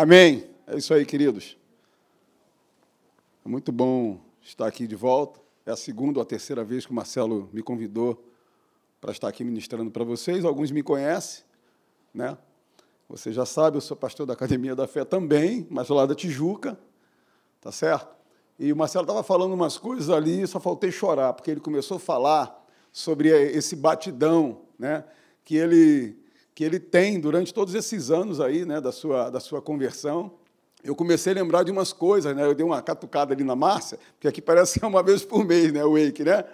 Amém. É isso aí, queridos. É muito bom estar aqui de volta. É a segunda ou a terceira vez que o Marcelo me convidou para estar aqui ministrando para vocês. Alguns me conhecem, né? Você já sabe, eu sou pastor da Academia da Fé também, mas lá da Tijuca, tá certo? E o Marcelo estava falando umas coisas ali, só faltei chorar, porque ele começou a falar sobre esse batidão, né? Que ele que ele tem durante todos esses anos aí, né, da sua da sua conversão. Eu comecei a lembrar de umas coisas, né? Eu dei uma catucada ali na Márcia, porque aqui parece que é uma vez por mês, né, o wake, né?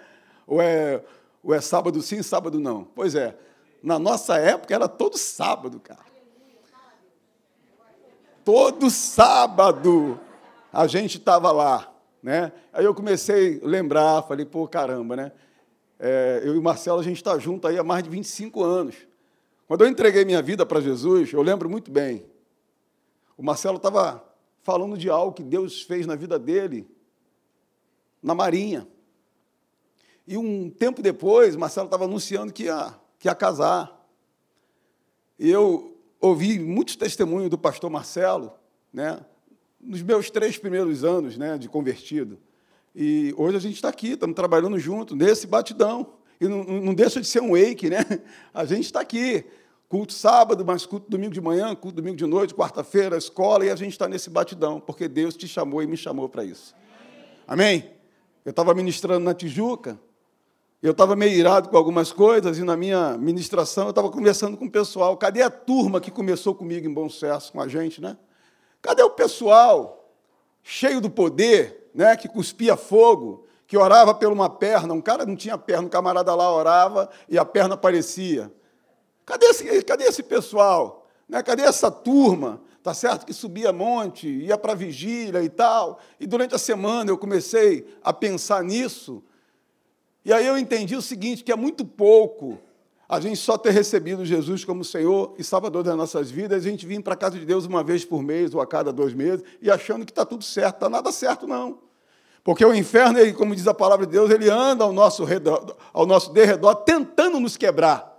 Ou é ou é sábado sim, sábado não. Pois é. Na nossa época era todo sábado, cara. Todo sábado a gente estava lá. Né? Aí eu comecei a lembrar, falei, pô, caramba, né? É, eu e o Marcelo, a gente está junto aí há mais de 25 anos. Quando eu entreguei minha vida para Jesus, eu lembro muito bem. O Marcelo estava falando de algo que Deus fez na vida dele, na Marinha. E um tempo depois, Marcelo estava anunciando que ia, que ia casar. E eu ouvi muitos testemunhos do pastor Marcelo, né, nos meus três primeiros anos né, de convertido. E hoje a gente está aqui, estamos trabalhando junto, nesse batidão. E não, não deixa de ser um wake, né? A gente está aqui. Culto sábado, mas culto domingo de manhã, culto domingo de noite, quarta-feira, escola, e a gente está nesse batidão, porque Deus te chamou e me chamou para isso. Amém? Eu estava ministrando na Tijuca, eu estava meio irado com algumas coisas e na minha ministração eu estava conversando com o pessoal. Cadê a turma que começou comigo em bom sucesso com a gente, né? Cadê o pessoal cheio do poder, né, que cuspia fogo, que orava por uma perna? Um cara não tinha perna, um camarada lá orava e a perna aparecia. Cadê esse, cadê esse pessoal? Né? Cadê essa turma? Tá certo que subia monte, ia para vigília e tal. E durante a semana eu comecei a pensar nisso e aí eu entendi o seguinte, que é muito pouco a gente só ter recebido Jesus como Senhor e Salvador das nossas vidas, a gente vir para a casa de Deus uma vez por mês ou a cada dois meses e achando que está tudo certo. Está nada certo, não. Porque o inferno, ele, como diz a palavra de Deus, ele anda ao nosso, redor, ao nosso derredor tentando nos quebrar.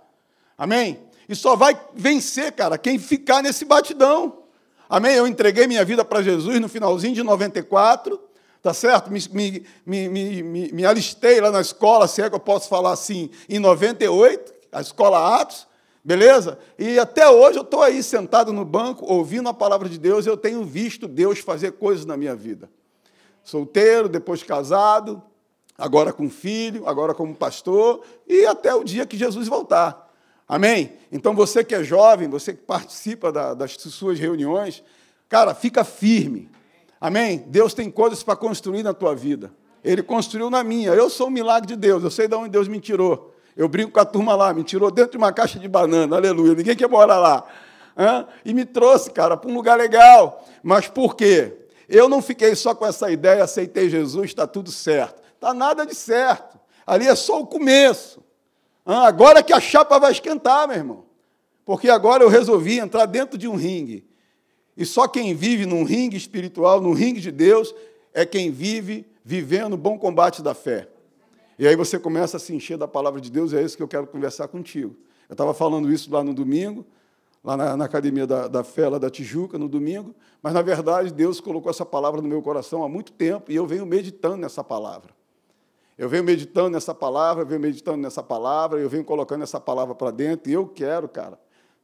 Amém? E só vai vencer, cara, quem ficar nesse batidão. Amém? Eu entreguei minha vida para Jesus no finalzinho de 94 tá certo? Me, me, me, me, me alistei lá na escola, se é que eu posso falar assim, em 98, a escola Atos, beleza? E até hoje eu estou aí sentado no banco, ouvindo a palavra de Deus, eu tenho visto Deus fazer coisas na minha vida. Solteiro, depois casado, agora com filho, agora como pastor, e até o dia que Jesus voltar. Amém? Então você que é jovem, você que participa da, das suas reuniões, cara, fica firme. Amém? Deus tem coisas para construir na tua vida. Ele construiu na minha. Eu sou um milagre de Deus. Eu sei de onde Deus me tirou. Eu brinco com a turma lá, me tirou dentro de uma caixa de banana, aleluia. Ninguém quer morar lá. Hã? E me trouxe, cara, para um lugar legal. Mas por quê? Eu não fiquei só com essa ideia, aceitei Jesus, está tudo certo. Está nada de certo. Ali é só o começo. Hã? Agora que a chapa vai esquentar, meu irmão. Porque agora eu resolvi entrar dentro de um ringue e só quem vive num ringue espiritual, num ringue de Deus, é quem vive vivendo o bom combate da fé. E aí você começa a se encher da palavra de Deus, e é isso que eu quero conversar contigo. Eu estava falando isso lá no domingo, lá na, na Academia da, da Fé, lá da Tijuca, no domingo, mas na verdade Deus colocou essa palavra no meu coração há muito tempo e eu venho meditando nessa palavra. Eu venho meditando nessa palavra, eu venho meditando nessa palavra, eu venho colocando essa palavra para dentro e eu quero, cara,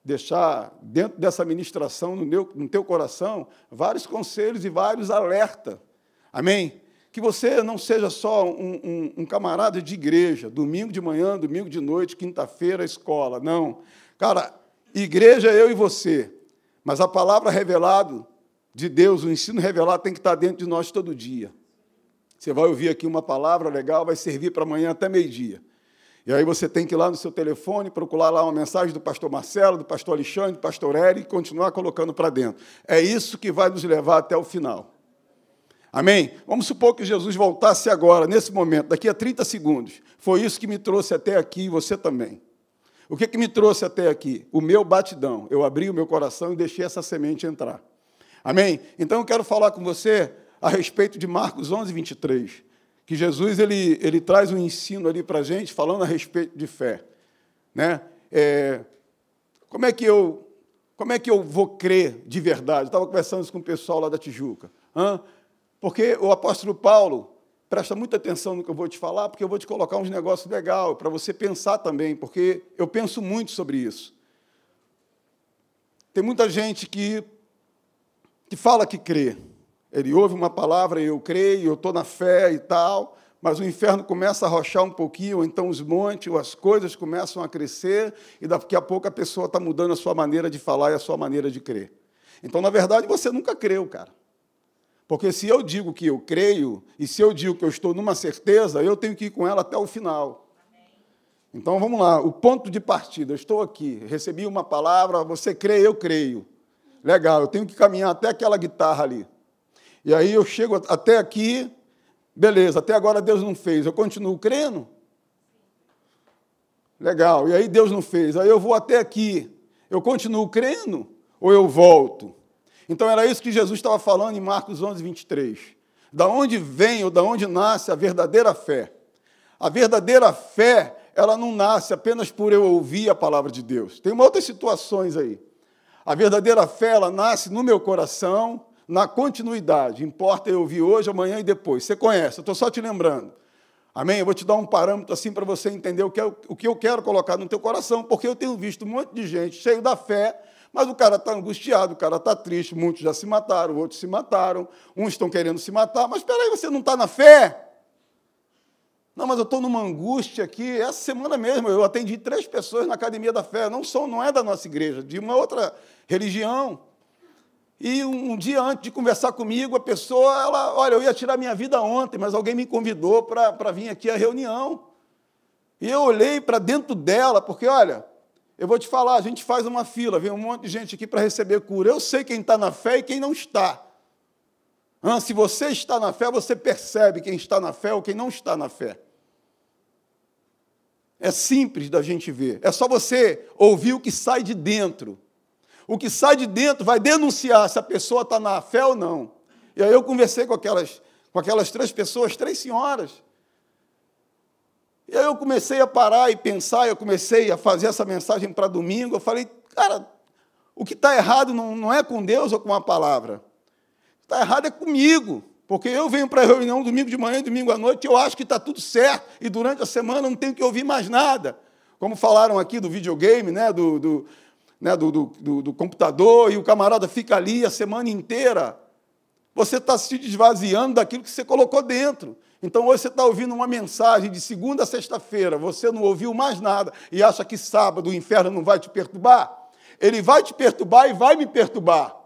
deixar dentro dessa ministração, no, meu, no teu coração, vários conselhos e vários alertas. Amém? Que você não seja só um, um, um, camarada de igreja, domingo de manhã, domingo de noite, quinta-feira, escola. Não. Cara, igreja é eu e você. Mas a palavra revelada de Deus, o ensino revelado, tem que estar dentro de nós todo dia. Você vai ouvir aqui uma palavra legal, vai servir para amanhã até meio-dia. E aí você tem que ir lá no seu telefone, procurar lá uma mensagem do pastor Marcelo, do pastor Alexandre, do pastor Eric e continuar colocando para dentro. É isso que vai nos levar até o final. Amém? Vamos supor que Jesus voltasse agora, nesse momento, daqui a 30 segundos. Foi isso que me trouxe até aqui e você também. O que, que me trouxe até aqui? O meu batidão. Eu abri o meu coração e deixei essa semente entrar. Amém? Então eu quero falar com você a respeito de Marcos 11, 23 que Jesus ele, ele traz um ensino ali para a gente, falando a respeito de fé. Né? É, como é que eu Como é que eu vou crer de verdade? estava conversando isso com o pessoal lá da Tijuca. Hã? Porque o apóstolo Paulo, presta muita atenção no que eu vou te falar, porque eu vou te colocar uns negócios legais para você pensar também, porque eu penso muito sobre isso. Tem muita gente que, que fala que crê. Ele ouve uma palavra, eu creio, eu estou na fé e tal, mas o inferno começa a rochar um pouquinho, ou então os montes, ou as coisas começam a crescer, e daqui a pouco a pessoa está mudando a sua maneira de falar e a sua maneira de crer. Então, na verdade, você nunca creu, cara. Porque se eu digo que eu creio, e se eu digo que eu estou numa certeza, eu tenho que ir com ela até o final. Então vamos lá, o ponto de partida. Eu estou aqui, recebi uma palavra, você crê, eu creio. Legal, eu tenho que caminhar até aquela guitarra ali. E aí eu chego até aqui, Beleza, até agora Deus não fez, eu continuo crendo? Legal, e aí Deus não fez, aí eu vou até aqui, eu continuo crendo ou eu volto? Então era isso que Jesus estava falando em Marcos 11, 23. Da onde vem ou da onde nasce a verdadeira fé? A verdadeira fé, ela não nasce apenas por eu ouvir a palavra de Deus. Tem outras situações aí. A verdadeira fé, ela nasce no meu coração, na continuidade. Importa eu ouvir hoje, amanhã e depois. Você conhece, eu estou só te lembrando. Amém? Eu vou te dar um parâmetro assim para você entender o que, eu, o que eu quero colocar no teu coração, porque eu tenho visto um monte de gente cheio da fé, mas o cara está angustiado, o cara está triste, muitos já se mataram, outros se mataram, uns estão querendo se matar, mas espera aí, você não está na fé? Não, mas eu estou numa angústia aqui. Essa semana mesmo eu atendi três pessoas na Academia da Fé, não são, não é da nossa igreja, de uma outra religião. E um dia antes de conversar comigo, a pessoa, ela, olha, eu ia tirar minha vida ontem, mas alguém me convidou para vir aqui à reunião. E eu olhei para dentro dela, porque, olha, eu vou te falar, a gente faz uma fila, vem um monte de gente aqui para receber cura. Eu sei quem está na fé e quem não está. Ah, se você está na fé, você percebe quem está na fé ou quem não está na fé. É simples da gente ver. É só você ouvir o que sai de dentro. O que sai de dentro vai denunciar se a pessoa está na fé ou não. E aí eu conversei com aquelas, com aquelas três pessoas, três senhoras. E aí eu comecei a parar e pensar, eu comecei a fazer essa mensagem para domingo. Eu falei, cara, o que está errado não, não é com Deus ou com a palavra. Está errado é comigo. Porque eu venho para a reunião domingo de manhã e domingo à noite, eu acho que está tudo certo, e durante a semana não tenho que ouvir mais nada. Como falaram aqui do videogame, né, do, do né, do, do, do computador e o camarada fica ali a semana inteira. Você está se desvaziando daquilo que você colocou dentro. Então, hoje você está ouvindo uma mensagem de segunda a sexta-feira, você não ouviu mais nada e acha que sábado o inferno não vai te perturbar? Ele vai te perturbar e vai me perturbar.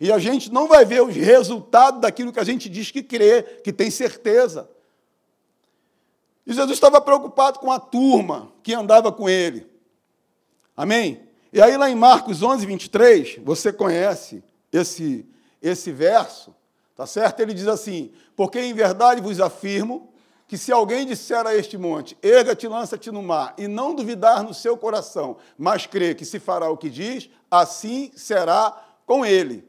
E a gente não vai ver os resultados daquilo que a gente diz que crê, que tem certeza. E Jesus estava preocupado com a turma que andava com ele. Amém? E aí, lá em Marcos 11, 23, você conhece esse, esse verso, tá certo? Ele diz assim: Porque em verdade vos afirmo que se alguém disser a este monte, erga-te, lança-te no mar, e não duvidar no seu coração, mas crer que se fará o que diz, assim será com ele.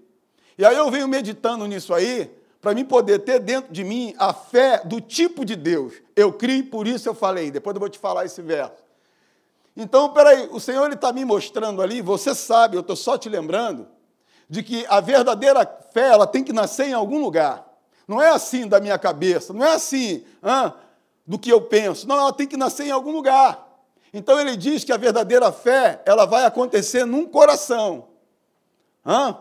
E aí eu venho meditando nisso aí, para mim poder ter dentro de mim a fé do tipo de Deus. Eu criei, por isso eu falei. Depois eu vou te falar esse verso. Então, peraí, o Senhor está me mostrando ali, você sabe, eu estou só te lembrando, de que a verdadeira fé ela tem que nascer em algum lugar. Não é assim da minha cabeça, não é assim ah, do que eu penso. Não, ela tem que nascer em algum lugar. Então ele diz que a verdadeira fé ela vai acontecer num coração. Ah,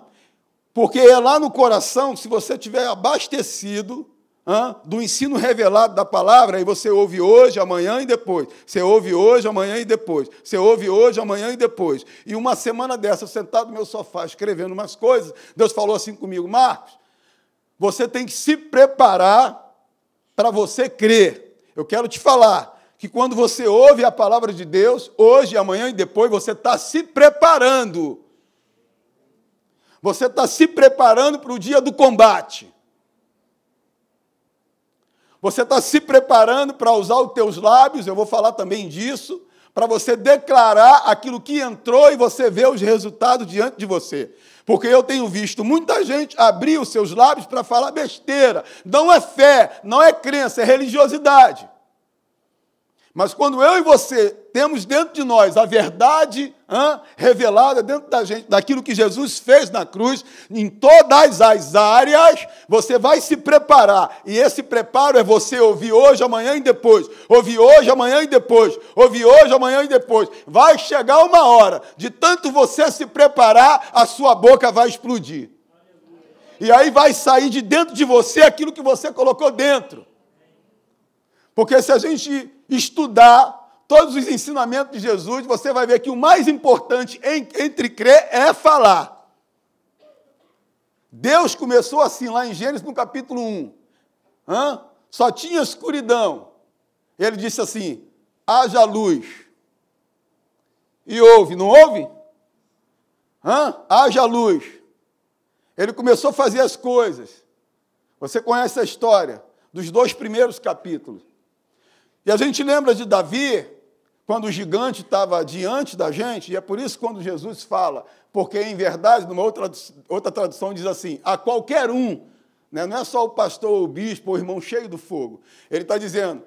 porque é lá no coração, se você tiver abastecido do ensino revelado da palavra, aí você ouve hoje, amanhã e depois. Você ouve hoje, amanhã e depois. Você ouve hoje, amanhã e depois. E uma semana dessa, sentado no meu sofá, escrevendo umas coisas, Deus falou assim comigo: Marcos, você tem que se preparar para você crer. Eu quero te falar que quando você ouve a palavra de Deus, hoje, amanhã e depois, você está se preparando. Você está se preparando para o dia do combate. Você está se preparando para usar os teus lábios, eu vou falar também disso, para você declarar aquilo que entrou e você vê os resultados diante de você. Porque eu tenho visto muita gente abrir os seus lábios para falar besteira. Não é fé, não é crença, é religiosidade. Mas quando eu e você temos dentro de nós a verdade hã, revelada dentro da gente, daquilo que Jesus fez na cruz, em todas as áreas, você vai se preparar. E esse preparo é você ouvir hoje, amanhã e depois. Ouvir hoje, amanhã e depois. Ouvir hoje, amanhã e depois. Vai chegar uma hora, de tanto você se preparar, a sua boca vai explodir. E aí vai sair de dentro de você aquilo que você colocou dentro. Porque se a gente estudar todos os ensinamentos de Jesus, você vai ver que o mais importante entre crer é falar. Deus começou assim lá em Gênesis no capítulo 1. Hã? Só tinha escuridão. Ele disse assim: haja luz. E houve, não houve? Hã? Haja luz. Ele começou a fazer as coisas. Você conhece a história dos dois primeiros capítulos. E a gente lembra de Davi, quando o gigante estava diante da gente, e é por isso que quando Jesus fala, porque em verdade, numa outra, outra tradução diz assim, a qualquer um, né? não é só o pastor, o bispo, o irmão cheio do fogo. Ele está dizendo,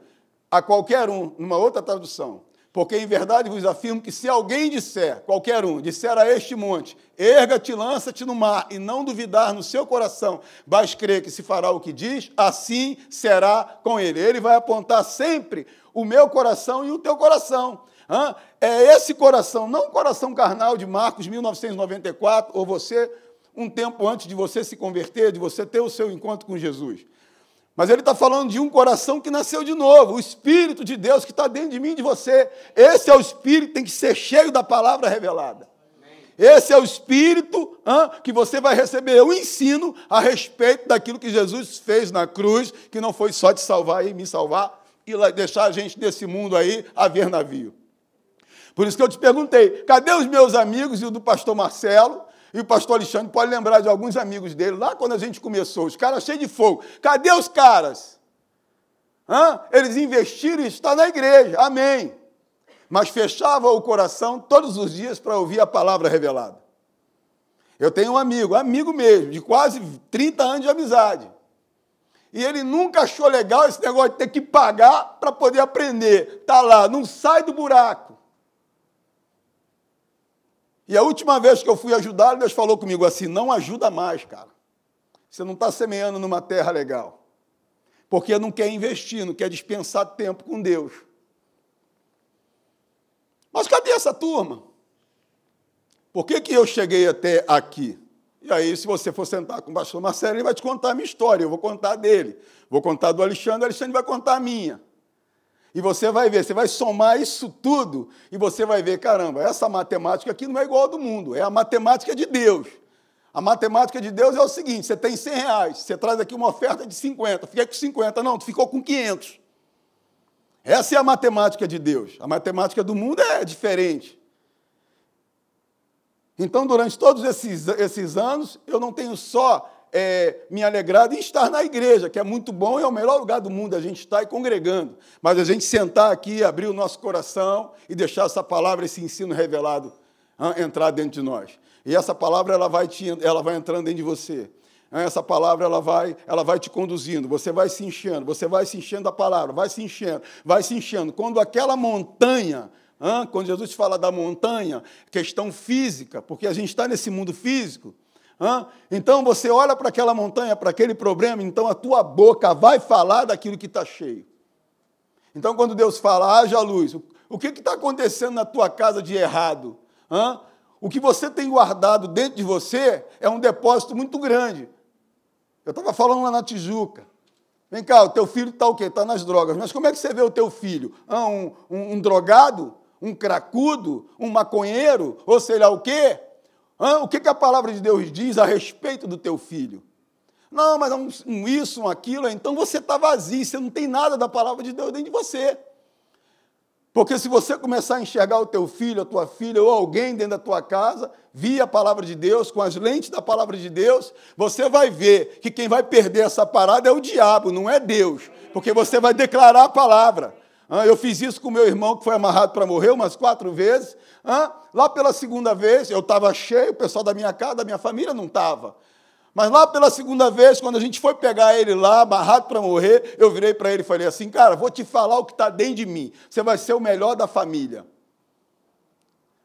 a qualquer um, numa outra tradução, porque em verdade vos afirmo que se alguém disser, qualquer um, disser a este monte, erga-te, lança-te no mar, e não duvidar no seu coração, mas crer que se fará o que diz, assim será com ele. Ele vai apontar sempre o meu coração e o teu coração. É esse coração, não o coração carnal de Marcos 1994, ou você, um tempo antes de você se converter, de você ter o seu encontro com Jesus. Mas ele está falando de um coração que nasceu de novo, o Espírito de Deus que está dentro de mim e de você. Esse é o Espírito que tem que ser cheio da palavra revelada. Esse é o Espírito que você vai receber o ensino a respeito daquilo que Jesus fez na cruz, que não foi só te salvar e me salvar e deixar a gente desse mundo aí a ver navio. Por isso que eu te perguntei, cadê os meus amigos e o do pastor Marcelo? E o pastor Alexandre pode lembrar de alguns amigos dele, lá quando a gente começou, os caras cheios de fogo. Cadê os caras? Hã? Eles investiram e está na igreja, amém. Mas fechava o coração todos os dias para ouvir a palavra revelada. Eu tenho um amigo, amigo mesmo, de quase 30 anos de amizade. E ele nunca achou legal esse negócio de ter que pagar para poder aprender. Está lá, não sai do buraco. E a última vez que eu fui ajudá-lo, Deus falou comigo assim: não ajuda mais, cara. Você não está semeando numa terra legal. Porque não quer investir, não quer dispensar tempo com Deus. Mas cadê essa turma? Por que, que eu cheguei até aqui? E aí, se você for sentar com o pastor Marcelo, ele vai te contar a minha história, eu vou contar dele. Vou contar do Alexandre, o Alexandre vai contar a minha. E você vai ver, você vai somar isso tudo e você vai ver, caramba, essa matemática aqui não é igual do mundo, é a matemática de Deus. A matemática de Deus é o seguinte: você tem 100 reais, você traz aqui uma oferta de 50, fiquei com 50, não, tu ficou com 500. Essa é a matemática de Deus. A matemática do mundo é diferente. Então, durante todos esses, esses anos, eu não tenho só é, me alegrado em estar na igreja, que é muito bom, é o melhor lugar do mundo a gente estar e congregando. Mas a gente sentar aqui, abrir o nosso coração e deixar essa palavra, esse ensino revelado entrar dentro de nós. E essa palavra ela vai, te, ela vai entrando dentro de você. Essa palavra ela vai, ela vai te conduzindo, você vai se enchendo, você vai se enchendo da palavra, vai se enchendo, vai se enchendo. Quando aquela montanha, quando Jesus fala da montanha, questão física, porque a gente está nesse mundo físico, então você olha para aquela montanha, para aquele problema, então a tua boca vai falar daquilo que está cheio. Então, quando Deus fala, haja luz, o que está acontecendo na tua casa de errado? O que você tem guardado dentro de você é um depósito muito grande. Eu estava falando lá na Tijuca. Vem cá, o teu filho está o quê? Está nas drogas. Mas como é que você vê o teu filho? Ah, um, um, um drogado? Um cracudo? Um maconheiro? Ou sei lá o quê? O que, que a palavra de Deus diz a respeito do teu filho? Não, mas um, um isso, um aquilo, então você está vazio, você não tem nada da palavra de Deus dentro de você. Porque se você começar a enxergar o teu filho, a tua filha ou alguém dentro da tua casa, via a palavra de Deus, com as lentes da palavra de Deus, você vai ver que quem vai perder essa parada é o diabo, não é Deus. Porque você vai declarar a palavra. Eu fiz isso com meu irmão que foi amarrado para morrer umas quatro vezes. Lá pela segunda vez, eu estava cheio, o pessoal da minha casa, da minha família não estava. Mas lá pela segunda vez, quando a gente foi pegar ele lá, barrado para morrer, eu virei para ele e falei assim: Cara, vou te falar o que está dentro de mim. Você vai ser o melhor da família.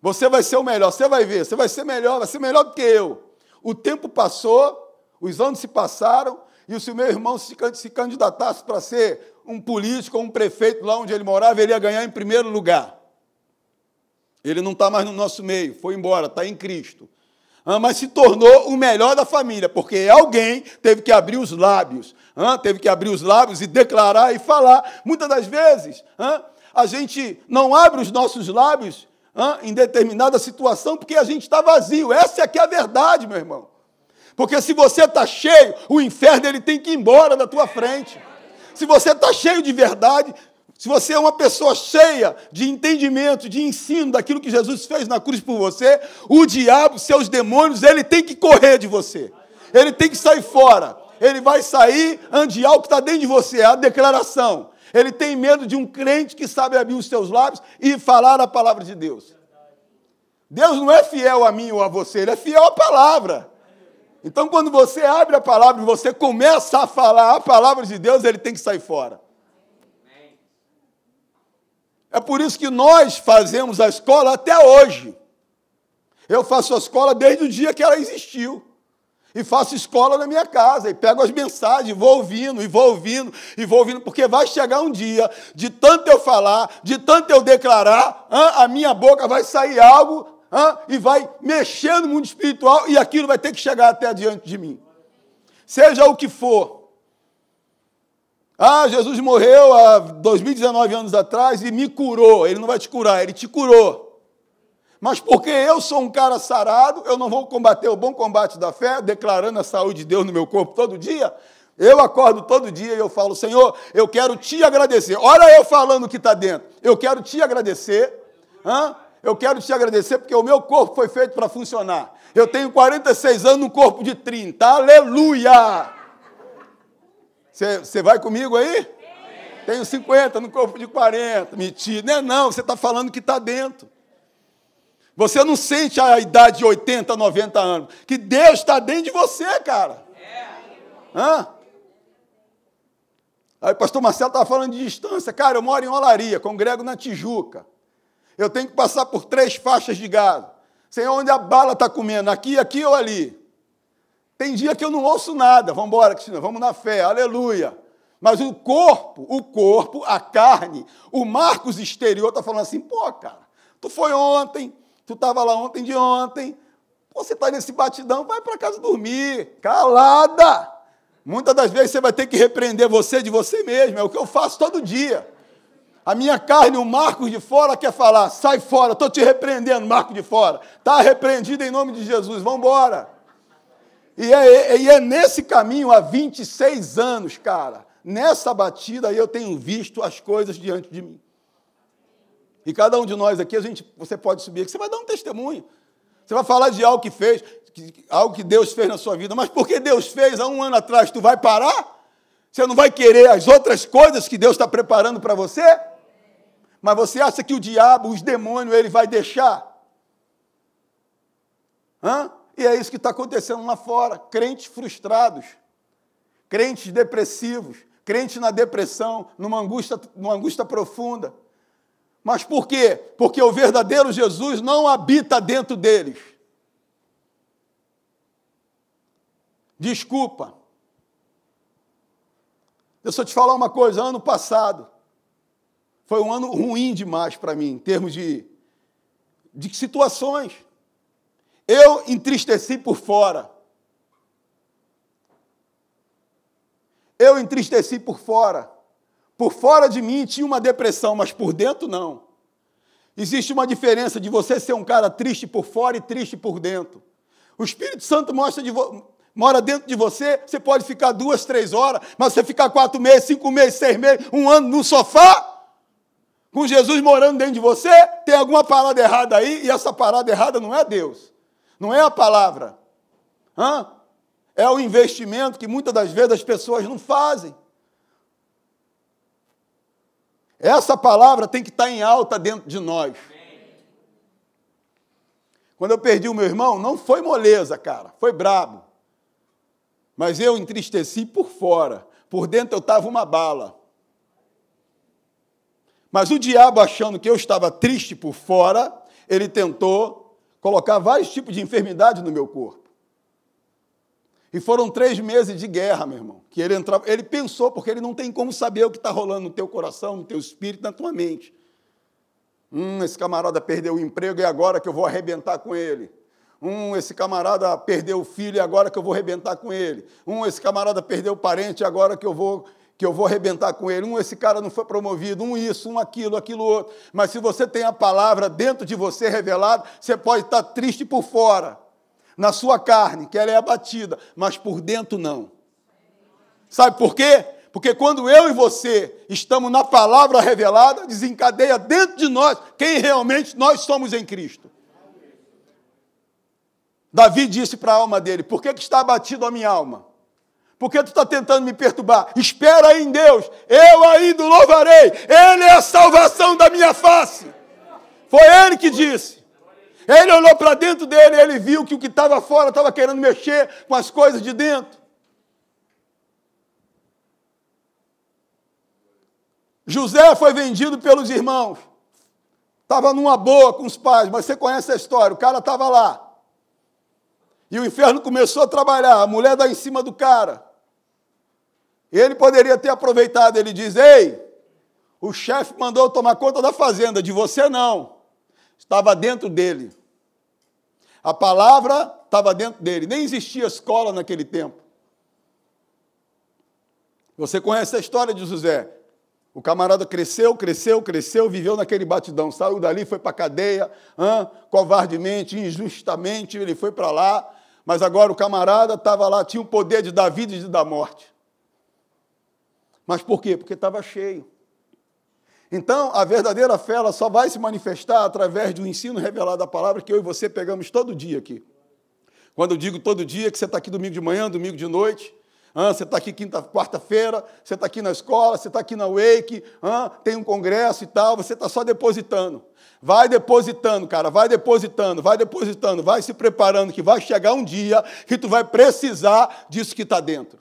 Você vai ser o melhor, você vai ver, você vai ser melhor, vai ser melhor do que eu. O tempo passou, os anos se passaram, e se o meu irmão se candidatasse para ser um político ou um prefeito lá onde ele morava, ele ia ganhar em primeiro lugar. Ele não está mais no nosso meio, foi embora, está em Cristo. Ah, mas se tornou o melhor da família, porque alguém teve que abrir os lábios, ah, teve que abrir os lábios e declarar e falar. Muitas das vezes, ah, a gente não abre os nossos lábios em determinada situação porque a gente está vazio. Essa é que é a verdade, meu irmão. Porque se você está cheio, o inferno ele tem que ir embora da tua frente. Se você está cheio de verdade, se você é uma pessoa cheia de entendimento, de ensino daquilo que Jesus fez na cruz por você, o diabo, seus demônios, ele tem que correr de você. Ele tem que sair fora. Ele vai sair, andiar o que está dentro de você, é a declaração. Ele tem medo de um crente que sabe abrir os seus lábios e falar a palavra de Deus. Deus não é fiel a mim ou a você, ele é fiel à palavra. Então, quando você abre a palavra e você começa a falar a palavra de Deus, ele tem que sair fora. É por isso que nós fazemos a escola até hoje. Eu faço a escola desde o dia que ela existiu. E faço escola na minha casa, e pego as mensagens, vou ouvindo, e vou ouvindo, e vou ouvindo, porque vai chegar um dia, de tanto eu falar, de tanto eu declarar, a minha boca vai sair algo e vai mexer no mundo espiritual, e aquilo vai ter que chegar até adiante de mim. Seja o que for. Ah, Jesus morreu há 2019 anos atrás e me curou. Ele não vai te curar, ele te curou. Mas porque eu sou um cara sarado, eu não vou combater o bom combate da fé, declarando a saúde de Deus no meu corpo todo dia. Eu acordo todo dia e eu falo, Senhor, eu quero te agradecer. Olha eu falando o que está dentro. Eu quero te agradecer. Hã? Eu quero te agradecer porque o meu corpo foi feito para funcionar. Eu tenho 46 anos no corpo de 30. Aleluia! Você vai comigo aí? Tenho 50 no corpo de 40. Mentira. Não é não, você está falando que está dentro. Você não sente a idade de 80, 90 anos. Que Deus está dentro de você, cara. Hã? Aí o pastor Marcelo estava falando de distância. Cara, eu moro em Olaria, congrego na Tijuca. Eu tenho que passar por três faixas de gado. Sei onde a bala está comendo, aqui, aqui ou ali. Tem dia que eu não ouço nada. Vamos embora, Cristina, vamos na fé, aleluia. Mas o corpo, o corpo, a carne, o Marcos exterior está falando assim, pô, cara, tu foi ontem, tu estava lá ontem de ontem, você está nesse batidão, vai para casa dormir, calada. Muitas das vezes você vai ter que repreender você de você mesmo, é o que eu faço todo dia. A minha carne, o Marcos de fora quer falar, sai fora, estou te repreendendo, Marcos de fora. Está repreendido em nome de Jesus, vamos embora. E é, e é nesse caminho há 26 anos, cara. Nessa batida eu tenho visto as coisas diante de mim. E cada um de nós aqui, a gente, você pode subir aqui, você vai dar um testemunho. Você vai falar de algo que fez, algo que Deus fez na sua vida. Mas porque Deus fez há um ano atrás, tu vai parar? Você não vai querer as outras coisas que Deus está preparando para você? Mas você acha que o diabo, os demônios, ele vai deixar? Hã? E é isso que está acontecendo lá fora. Crentes frustrados, crentes depressivos, crentes na depressão, numa angústia, numa angústia profunda. Mas por quê? Porque o verdadeiro Jesus não habita dentro deles. Desculpa. Deixa eu te falar uma coisa. Ano passado foi um ano ruim demais para mim, em termos de, de situações. Eu entristeci por fora. Eu entristeci por fora. Por fora de mim tinha uma depressão, mas por dentro não. Existe uma diferença de você ser um cara triste por fora e triste por dentro. O Espírito Santo mostra de mora dentro de você, você pode ficar duas, três horas, mas você ficar quatro meses, cinco meses, seis meses, um ano no sofá, com Jesus morando dentro de você, tem alguma parada errada aí, e essa parada errada não é Deus. Não é a palavra. Hã? É o investimento que muitas das vezes as pessoas não fazem. Essa palavra tem que estar em alta dentro de nós. Quando eu perdi o meu irmão, não foi moleza, cara, foi brabo. Mas eu entristeci por fora, por dentro eu estava uma bala. Mas o diabo, achando que eu estava triste por fora, ele tentou colocar vários tipos de enfermidade no meu corpo. E foram três meses de guerra, meu irmão. Que ele entrava, ele pensou, porque ele não tem como saber o que está rolando no teu coração, no teu espírito, na tua mente. Hum, esse camarada perdeu o emprego e agora que eu vou arrebentar com ele. Um, esse camarada perdeu o filho e agora que eu vou arrebentar com ele. Um, esse camarada perdeu o parente e agora que eu vou que eu vou arrebentar com ele. Um, esse cara não foi promovido. Um, isso, um, aquilo, aquilo outro. Mas se você tem a palavra dentro de você revelada, você pode estar triste por fora, na sua carne, que ela é abatida, mas por dentro não. Sabe por quê? Porque quando eu e você estamos na palavra revelada, desencadeia dentro de nós quem realmente nós somos em Cristo. Davi disse para a alma dele: Por que, que está abatido a minha alma? Por que tu está tentando me perturbar? Espera em Deus, eu ainda louvarei, Ele é a salvação da minha face. Foi Ele que disse. Ele olhou para dentro dele, ele viu que o que estava fora estava querendo mexer com as coisas de dentro. José foi vendido pelos irmãos. Estava numa boa com os pais, mas você conhece a história. O cara estava lá. E o inferno começou a trabalhar, a mulher dá em cima do cara. Ele poderia ter aproveitado, ele diz: Ei, o chefe mandou tomar conta da fazenda, de você não. Estava dentro dele. A palavra estava dentro dele. Nem existia escola naquele tempo. Você conhece a história de José. O camarada cresceu, cresceu, cresceu, viveu naquele batidão, saiu dali, foi para a cadeia, covardemente, injustamente, ele foi para lá, mas agora o camarada estava lá, tinha o poder de dar vida e de dar morte. Mas por quê? Porque estava cheio. Então, a verdadeira fé ela só vai se manifestar através do ensino revelado da palavra que eu e você pegamos todo dia aqui. Quando eu digo todo dia, que você está aqui domingo de manhã, domingo de noite, você está aqui quinta, quarta-feira, você está aqui na escola, você está aqui na Wake, tem um congresso e tal, você está só depositando. Vai depositando, cara, vai depositando, vai depositando, vai se preparando, que vai chegar um dia que tu vai precisar disso que está dentro.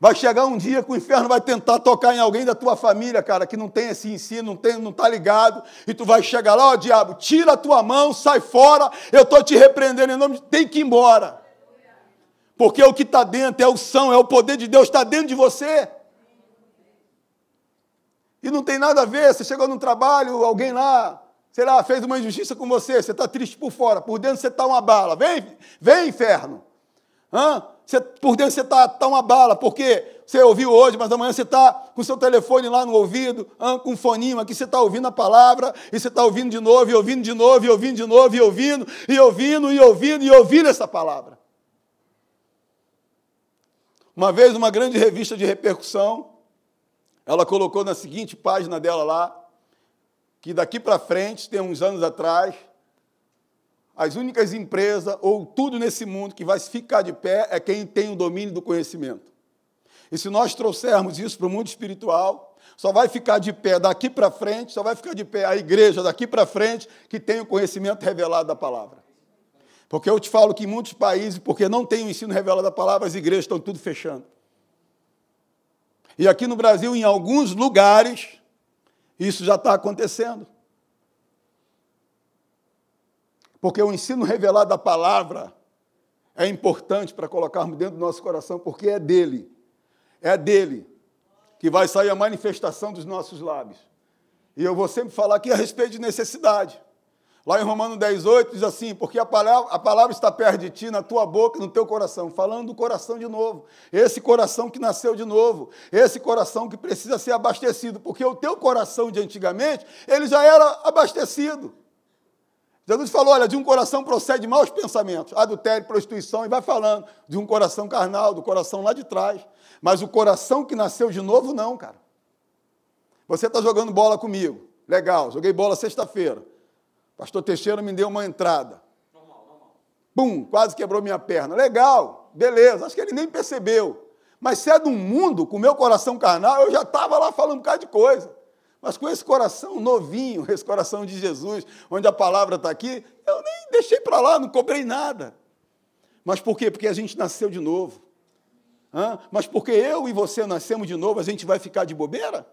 Vai chegar um dia que o inferno vai tentar tocar em alguém da tua família, cara, que não tem esse ensino, não tem, não está ligado, e tu vai chegar lá, ó diabo, tira a tua mão, sai fora, eu estou te repreendendo em nome de tem que ir embora. Porque o que está dentro é o são, é o poder de Deus, está dentro de você. E não tem nada a ver, você chegou num trabalho, alguém lá, sei lá, fez uma injustiça com você, você está triste por fora, por dentro você está uma bala. Vem, vem, inferno. Hã? Você, por dentro você está tá uma bala, porque você ouviu hoje, mas amanhã você está com seu telefone lá no ouvido, com um foninho aqui, você está ouvindo a palavra, e você está ouvindo de novo, e ouvindo de novo, e ouvindo de novo, e ouvindo, e ouvindo, e ouvindo, e ouvindo essa palavra. Uma vez, uma grande revista de repercussão, ela colocou na seguinte página dela lá, que daqui para frente, tem uns anos atrás, as únicas empresas ou tudo nesse mundo que vai ficar de pé é quem tem o domínio do conhecimento. E se nós trouxermos isso para o mundo espiritual, só vai ficar de pé daqui para frente, só vai ficar de pé a igreja daqui para frente que tem o conhecimento revelado da palavra. Porque eu te falo que em muitos países, porque não tem o ensino revelado da palavra, as igrejas estão tudo fechando. E aqui no Brasil, em alguns lugares, isso já está acontecendo. Porque o ensino revelado da palavra é importante para colocarmos dentro do nosso coração, porque é dele. É dele que vai sair a manifestação dos nossos lábios. E eu vou sempre falar aqui a respeito de necessidade. Lá em Romanos 10, 8 diz assim: Porque a palavra, a palavra está perto de ti, na tua boca no teu coração. Falando do coração de novo. Esse coração que nasceu de novo. Esse coração que precisa ser abastecido. Porque o teu coração de antigamente, ele já era abastecido. Jesus falou: olha, de um coração procede maus pensamentos, adultério, prostituição, e vai falando de um coração carnal, do coração lá de trás. Mas o coração que nasceu de novo, não, cara. Você está jogando bola comigo. Legal, joguei bola sexta-feira. Pastor Teixeira me deu uma entrada. Pum, quase quebrou minha perna. Legal, beleza. Acho que ele nem percebeu. Mas se é do mundo, com o meu coração carnal, eu já estava lá falando um bocado de coisa. Mas com esse coração novinho, esse coração de Jesus, onde a palavra está aqui, eu nem deixei para lá, não cobrei nada. Mas por quê? Porque a gente nasceu de novo. Hã? Mas porque eu e você nascemos de novo, a gente vai ficar de bobeira?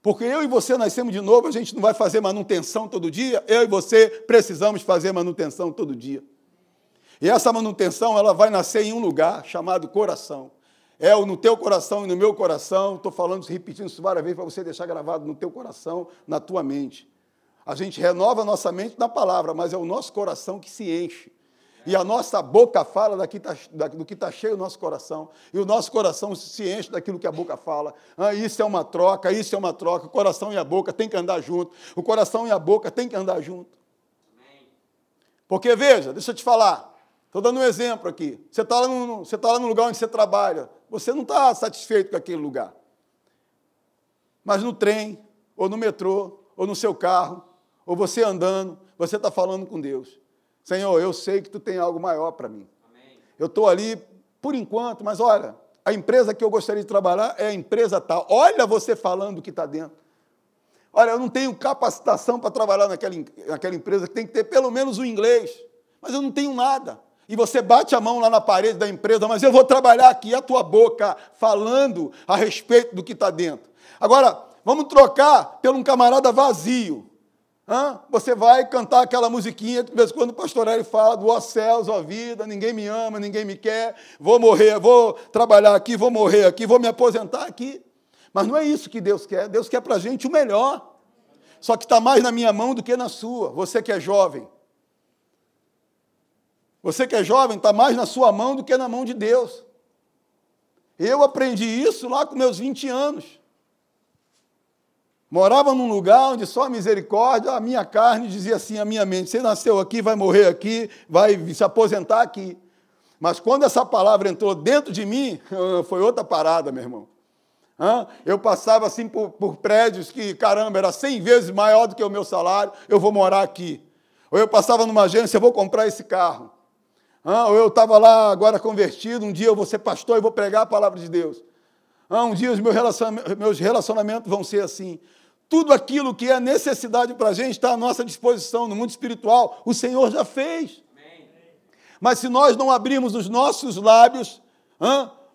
Porque eu e você nascemos de novo, a gente não vai fazer manutenção todo dia? Eu e você precisamos fazer manutenção todo dia. E essa manutenção, ela vai nascer em um lugar chamado coração. É no teu coração e no meu coração. Estou falando, repetindo isso várias vezes para você deixar gravado no teu coração, na tua mente. A gente renova a nossa mente na palavra, mas é o nosso coração que se enche. E a nossa boca fala tá, do que está cheio o nosso coração. E o nosso coração se enche daquilo que a boca fala. Ah, isso é uma troca, isso é uma troca. O coração e a boca tem que andar junto. O coração e a boca tem que andar junto. Porque, veja, deixa eu te falar. Estou dando um exemplo aqui. Você está lá, tá lá no lugar onde você trabalha. Você não está satisfeito com aquele lugar. Mas no trem, ou no metrô, ou no seu carro, ou você andando, você está falando com Deus. Senhor, eu sei que tu tem algo maior para mim. Amém. Eu estou ali por enquanto, mas olha, a empresa que eu gostaria de trabalhar é a empresa tal. Olha você falando o que está dentro. Olha, eu não tenho capacitação para trabalhar naquela, naquela empresa, que tem que ter pelo menos o inglês, mas eu não tenho nada. E você bate a mão lá na parede da empresa, mas eu vou trabalhar aqui, a tua boca, falando a respeito do que está dentro. Agora, vamos trocar por um camarada vazio, Hã? Você vai cantar aquela musiquinha, de vez em quando o pastor Hélio fala do ó céus, ó vida, ninguém me ama, ninguém me quer, vou morrer, vou trabalhar aqui, vou morrer aqui, vou me aposentar aqui. Mas não é isso que Deus quer. Deus quer para a gente o melhor. Só que está mais na minha mão do que na sua. Você que é jovem. Você que é jovem, está mais na sua mão do que na mão de Deus. Eu aprendi isso lá com meus 20 anos. Morava num lugar onde só a misericórdia, a minha carne dizia assim, a minha mente: você nasceu aqui, vai morrer aqui, vai se aposentar aqui. Mas quando essa palavra entrou dentro de mim, foi outra parada, meu irmão. Eu passava assim por, por prédios que, caramba, era 100 vezes maior do que o meu salário, eu vou morar aqui. Ou eu passava numa agência, eu vou comprar esse carro. Ou eu estava lá agora convertido, um dia eu vou ser pastor e vou pregar a palavra de Deus. Um dia os meus relacionamentos vão ser assim. Tudo aquilo que é necessidade para a gente está à nossa disposição no mundo espiritual. O Senhor já fez. Mas se nós não abrirmos os nossos lábios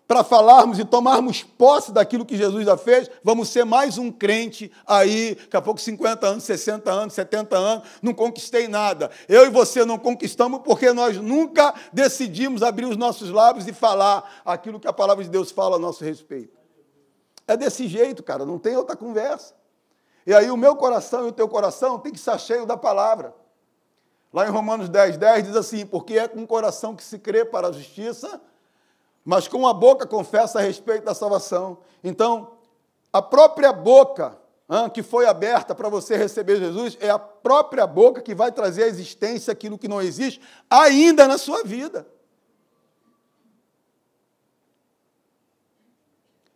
para falarmos e tomarmos posse daquilo que Jesus já fez, vamos ser mais um crente aí, daqui a pouco 50 anos, 60 anos, 70 anos, não conquistei nada. Eu e você não conquistamos porque nós nunca decidimos abrir os nossos lábios e falar aquilo que a palavra de Deus fala a nosso respeito. É desse jeito, cara, não tem outra conversa. E aí o meu coração e o teu coração tem que estar cheio da palavra. Lá em Romanos 10, 10 diz assim: Porque é com o coração que se crê para a justiça, mas com a boca confessa a respeito da salvação. Então, a própria boca hein, que foi aberta para você receber Jesus é a própria boca que vai trazer à existência aquilo que não existe ainda na sua vida.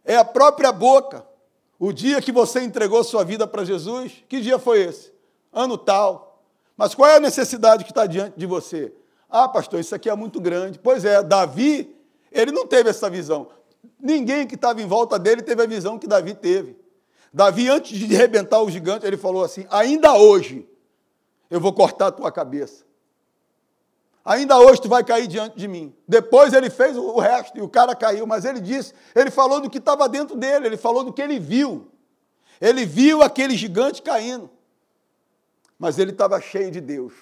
É a própria boca. O dia que você entregou sua vida para Jesus, que dia foi esse? Ano tal. Mas qual é a necessidade que está diante de você? Ah, pastor, isso aqui é muito grande. Pois é, Davi, ele não teve essa visão. Ninguém que estava em volta dele teve a visão que Davi teve. Davi, antes de arrebentar o gigante, ele falou assim: Ainda hoje eu vou cortar a tua cabeça. Ainda hoje tu vai cair diante de mim. Depois ele fez o resto e o cara caiu, mas ele disse, ele falou do que estava dentro dele, ele falou do que ele viu. Ele viu aquele gigante caindo. Mas ele estava cheio de Deus.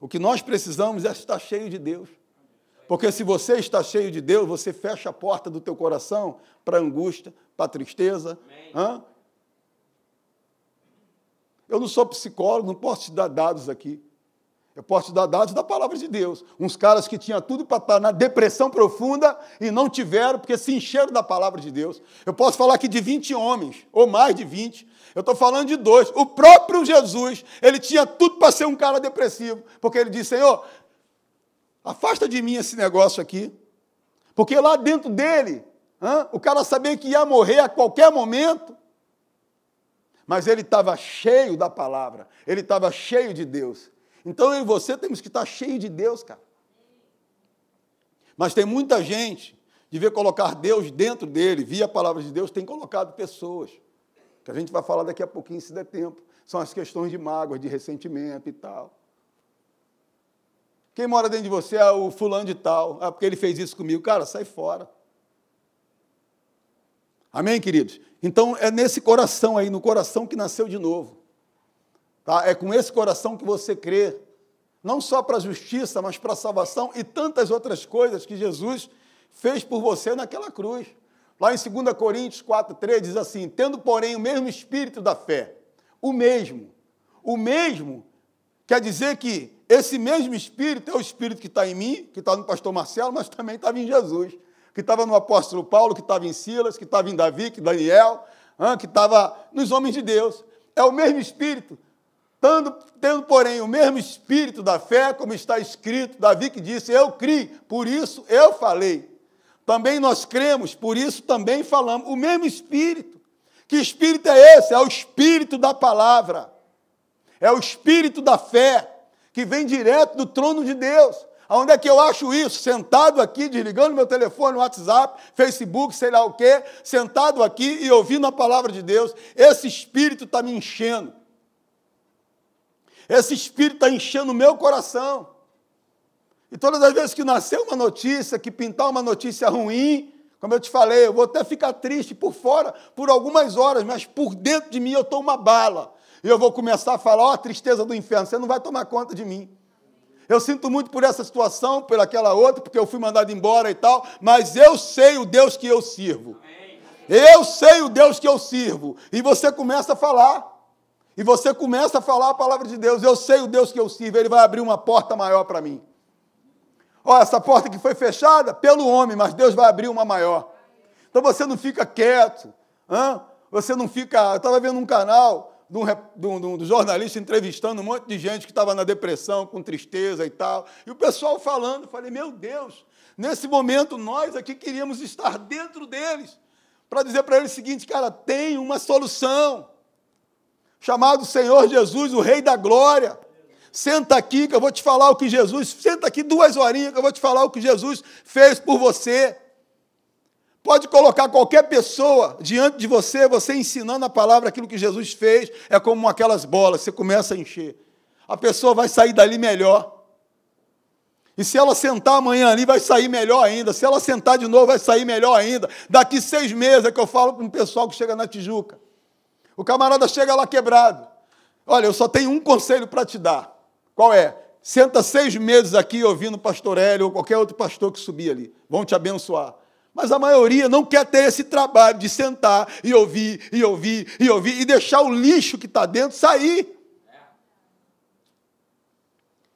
O que nós precisamos é estar cheio de Deus. Porque se você está cheio de Deus, você fecha a porta do teu coração para angústia, para tristeza. Eu não sou psicólogo, não posso te dar dados aqui. Eu posso te dar dados da palavra de Deus. Uns caras que tinham tudo para estar na depressão profunda e não tiveram, porque se encheram da palavra de Deus. Eu posso falar aqui de 20 homens, ou mais de 20. Eu estou falando de dois. O próprio Jesus, ele tinha tudo para ser um cara depressivo, porque ele disse: Senhor, afasta de mim esse negócio aqui. Porque lá dentro dele, o cara sabia que ia morrer a qualquer momento. Mas ele estava cheio da palavra, ele estava cheio de Deus. Então eu e você temos que estar cheio de Deus, cara. Mas tem muita gente, devia colocar Deus dentro dele, via a palavra de Deus, tem colocado pessoas. Que a gente vai falar daqui a pouquinho, se der tempo. São as questões de mágoa, de ressentimento e tal. Quem mora dentro de você é o fulano de tal. Ah, porque ele fez isso comigo. Cara, sai fora. Amém, queridos? Então é nesse coração aí, no coração que nasceu de novo. Tá? É com esse coração que você crê. Não só para a justiça, mas para a salvação e tantas outras coisas que Jesus fez por você naquela cruz. Lá em 2 Coríntios 4,3 diz assim: tendo, porém, o mesmo espírito da fé, o mesmo, o mesmo quer dizer que esse mesmo espírito é o espírito que está em mim, que está no pastor Marcelo, mas também estava em Jesus, que estava no apóstolo Paulo, que estava em Silas, que estava em Davi, que Daniel, que estava nos homens de Deus. É o mesmo espírito, tendo, tendo, porém, o mesmo espírito da fé, como está escrito, Davi que disse: Eu criei, por isso eu falei. Também nós cremos, por isso também falamos. O mesmo Espírito. Que Espírito é esse? É o Espírito da palavra. É o Espírito da fé, que vem direto do trono de Deus. Onde é que eu acho isso? Sentado aqui, desligando meu telefone, WhatsApp, Facebook, sei lá o quê, sentado aqui e ouvindo a palavra de Deus. Esse Espírito está me enchendo. Esse Espírito está enchendo o meu coração. E todas as vezes que nascer uma notícia, que pintar uma notícia ruim, como eu te falei, eu vou até ficar triste por fora por algumas horas, mas por dentro de mim eu estou uma bala. E eu vou começar a falar, ó, oh, tristeza do inferno, você não vai tomar conta de mim. Eu sinto muito por essa situação, por aquela outra, porque eu fui mandado embora e tal, mas eu sei o Deus que eu sirvo. Eu sei o Deus que eu sirvo. E você começa a falar. E você começa a falar a palavra de Deus. Eu sei o Deus que eu sirvo, ele vai abrir uma porta maior para mim. Ó, essa porta que foi fechada pelo homem, mas Deus vai abrir uma maior. Então você não fica quieto, hein? você não fica. Eu estava vendo um canal de um, de, um, de um, jornalista entrevistando um monte de gente que estava na depressão, com tristeza e tal. E o pessoal falando, falei, meu Deus, nesse momento nós aqui queríamos estar dentro deles, para dizer para eles o seguinte, cara, tem uma solução. Chamado Senhor Jesus, o Rei da Glória. Senta aqui que eu vou te falar o que Jesus. Senta aqui duas horinhas que eu vou te falar o que Jesus fez por você. Pode colocar qualquer pessoa diante de você, você ensinando a palavra, aquilo que Jesus fez, é como aquelas bolas, você começa a encher. A pessoa vai sair dali melhor. E se ela sentar amanhã ali, vai sair melhor ainda. Se ela sentar de novo, vai sair melhor ainda. Daqui seis meses é que eu falo com o pessoal que chega na Tijuca. O camarada chega lá quebrado. Olha, eu só tenho um conselho para te dar. Qual é? Senta seis meses aqui ouvindo o pastor Hélio ou qualquer outro pastor que subir ali. Vão te abençoar. Mas a maioria não quer ter esse trabalho de sentar e ouvir, e ouvir, e ouvir, e deixar o lixo que está dentro sair.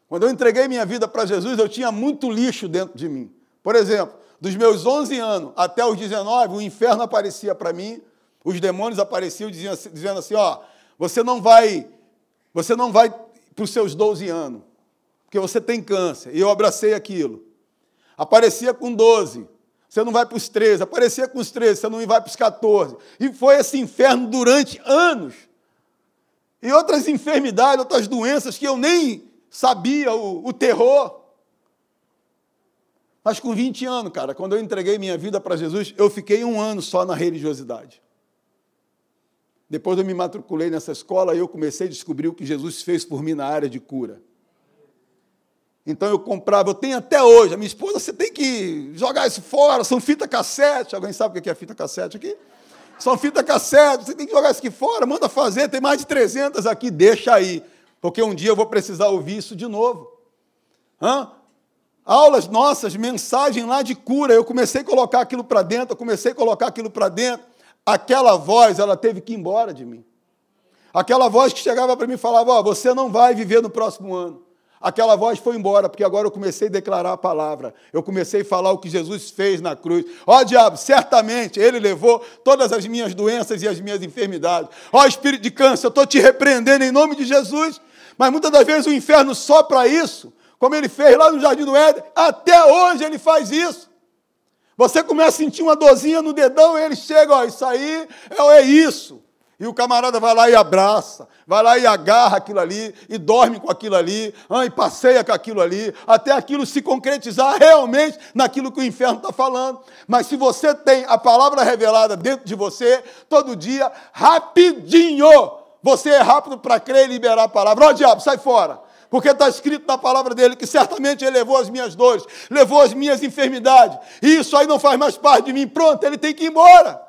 Quando eu entreguei minha vida para Jesus, eu tinha muito lixo dentro de mim. Por exemplo, dos meus 11 anos até os 19, o inferno aparecia para mim, os demônios apareciam dizendo assim, ó, você não vai, você não vai para os seus 12 anos, porque você tem câncer, e eu abracei aquilo. Aparecia com 12, você não vai para os 13, aparecia com os 13, você não vai para os 14. E foi esse inferno durante anos. E outras enfermidades, outras doenças que eu nem sabia o, o terror. Mas com 20 anos, cara, quando eu entreguei minha vida para Jesus, eu fiquei um ano só na religiosidade. Depois eu me matriculei nessa escola e eu comecei a descobrir o que Jesus fez por mim na área de cura. Então eu comprava, eu tenho até hoje, a minha esposa, você tem que jogar isso fora, são fita cassete. Alguém sabe o que é fita cassete aqui? São fita cassete, você tem que jogar isso aqui fora, manda fazer, tem mais de 300 aqui, deixa aí, porque um dia eu vou precisar ouvir isso de novo. Hã? Aulas nossas, mensagem lá de cura, eu comecei a colocar aquilo para dentro, eu comecei a colocar aquilo para dentro. Aquela voz, ela teve que ir embora de mim. Aquela voz que chegava para mim e falava: Ó, oh, você não vai viver no próximo ano. Aquela voz foi embora, porque agora eu comecei a declarar a palavra. Eu comecei a falar o que Jesus fez na cruz. Ó oh, diabo, certamente ele levou todas as minhas doenças e as minhas enfermidades. Ó oh, espírito de câncer, eu estou te repreendendo em nome de Jesus. Mas muitas das vezes o inferno só para isso, como ele fez lá no Jardim do Éden, até hoje ele faz isso. Você começa a sentir uma dorzinha no dedão e ele chega, ó, isso aí é, é isso. E o camarada vai lá e abraça, vai lá e agarra aquilo ali, e dorme com aquilo ali, ah, e passeia com aquilo ali, até aquilo se concretizar realmente naquilo que o inferno está falando. Mas se você tem a palavra revelada dentro de você, todo dia, rapidinho, você é rápido para crer e liberar a palavra. Ó, diabo, sai fora. Porque está escrito na palavra dele que certamente ele levou as minhas dores, levou as minhas enfermidades. E isso aí não faz mais parte de mim. Pronto, ele tem que ir embora.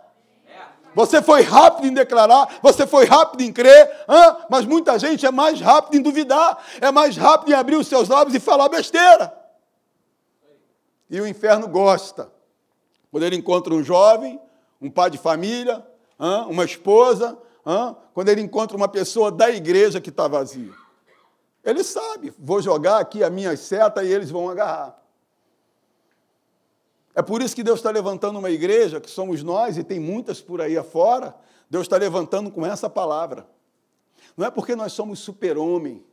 Você foi rápido em declarar, você foi rápido em crer, hein? mas muita gente é mais rápido em duvidar, é mais rápido em abrir os seus lábios e falar besteira. E o inferno gosta. Quando ele encontra um jovem, um pai de família, hein? uma esposa, hein? quando ele encontra uma pessoa da igreja que está vazia. Ele sabe, vou jogar aqui a minha seta e eles vão agarrar. É por isso que Deus está levantando uma igreja, que somos nós, e tem muitas por aí afora, Deus está levantando com essa palavra. Não é porque nós somos super-homem,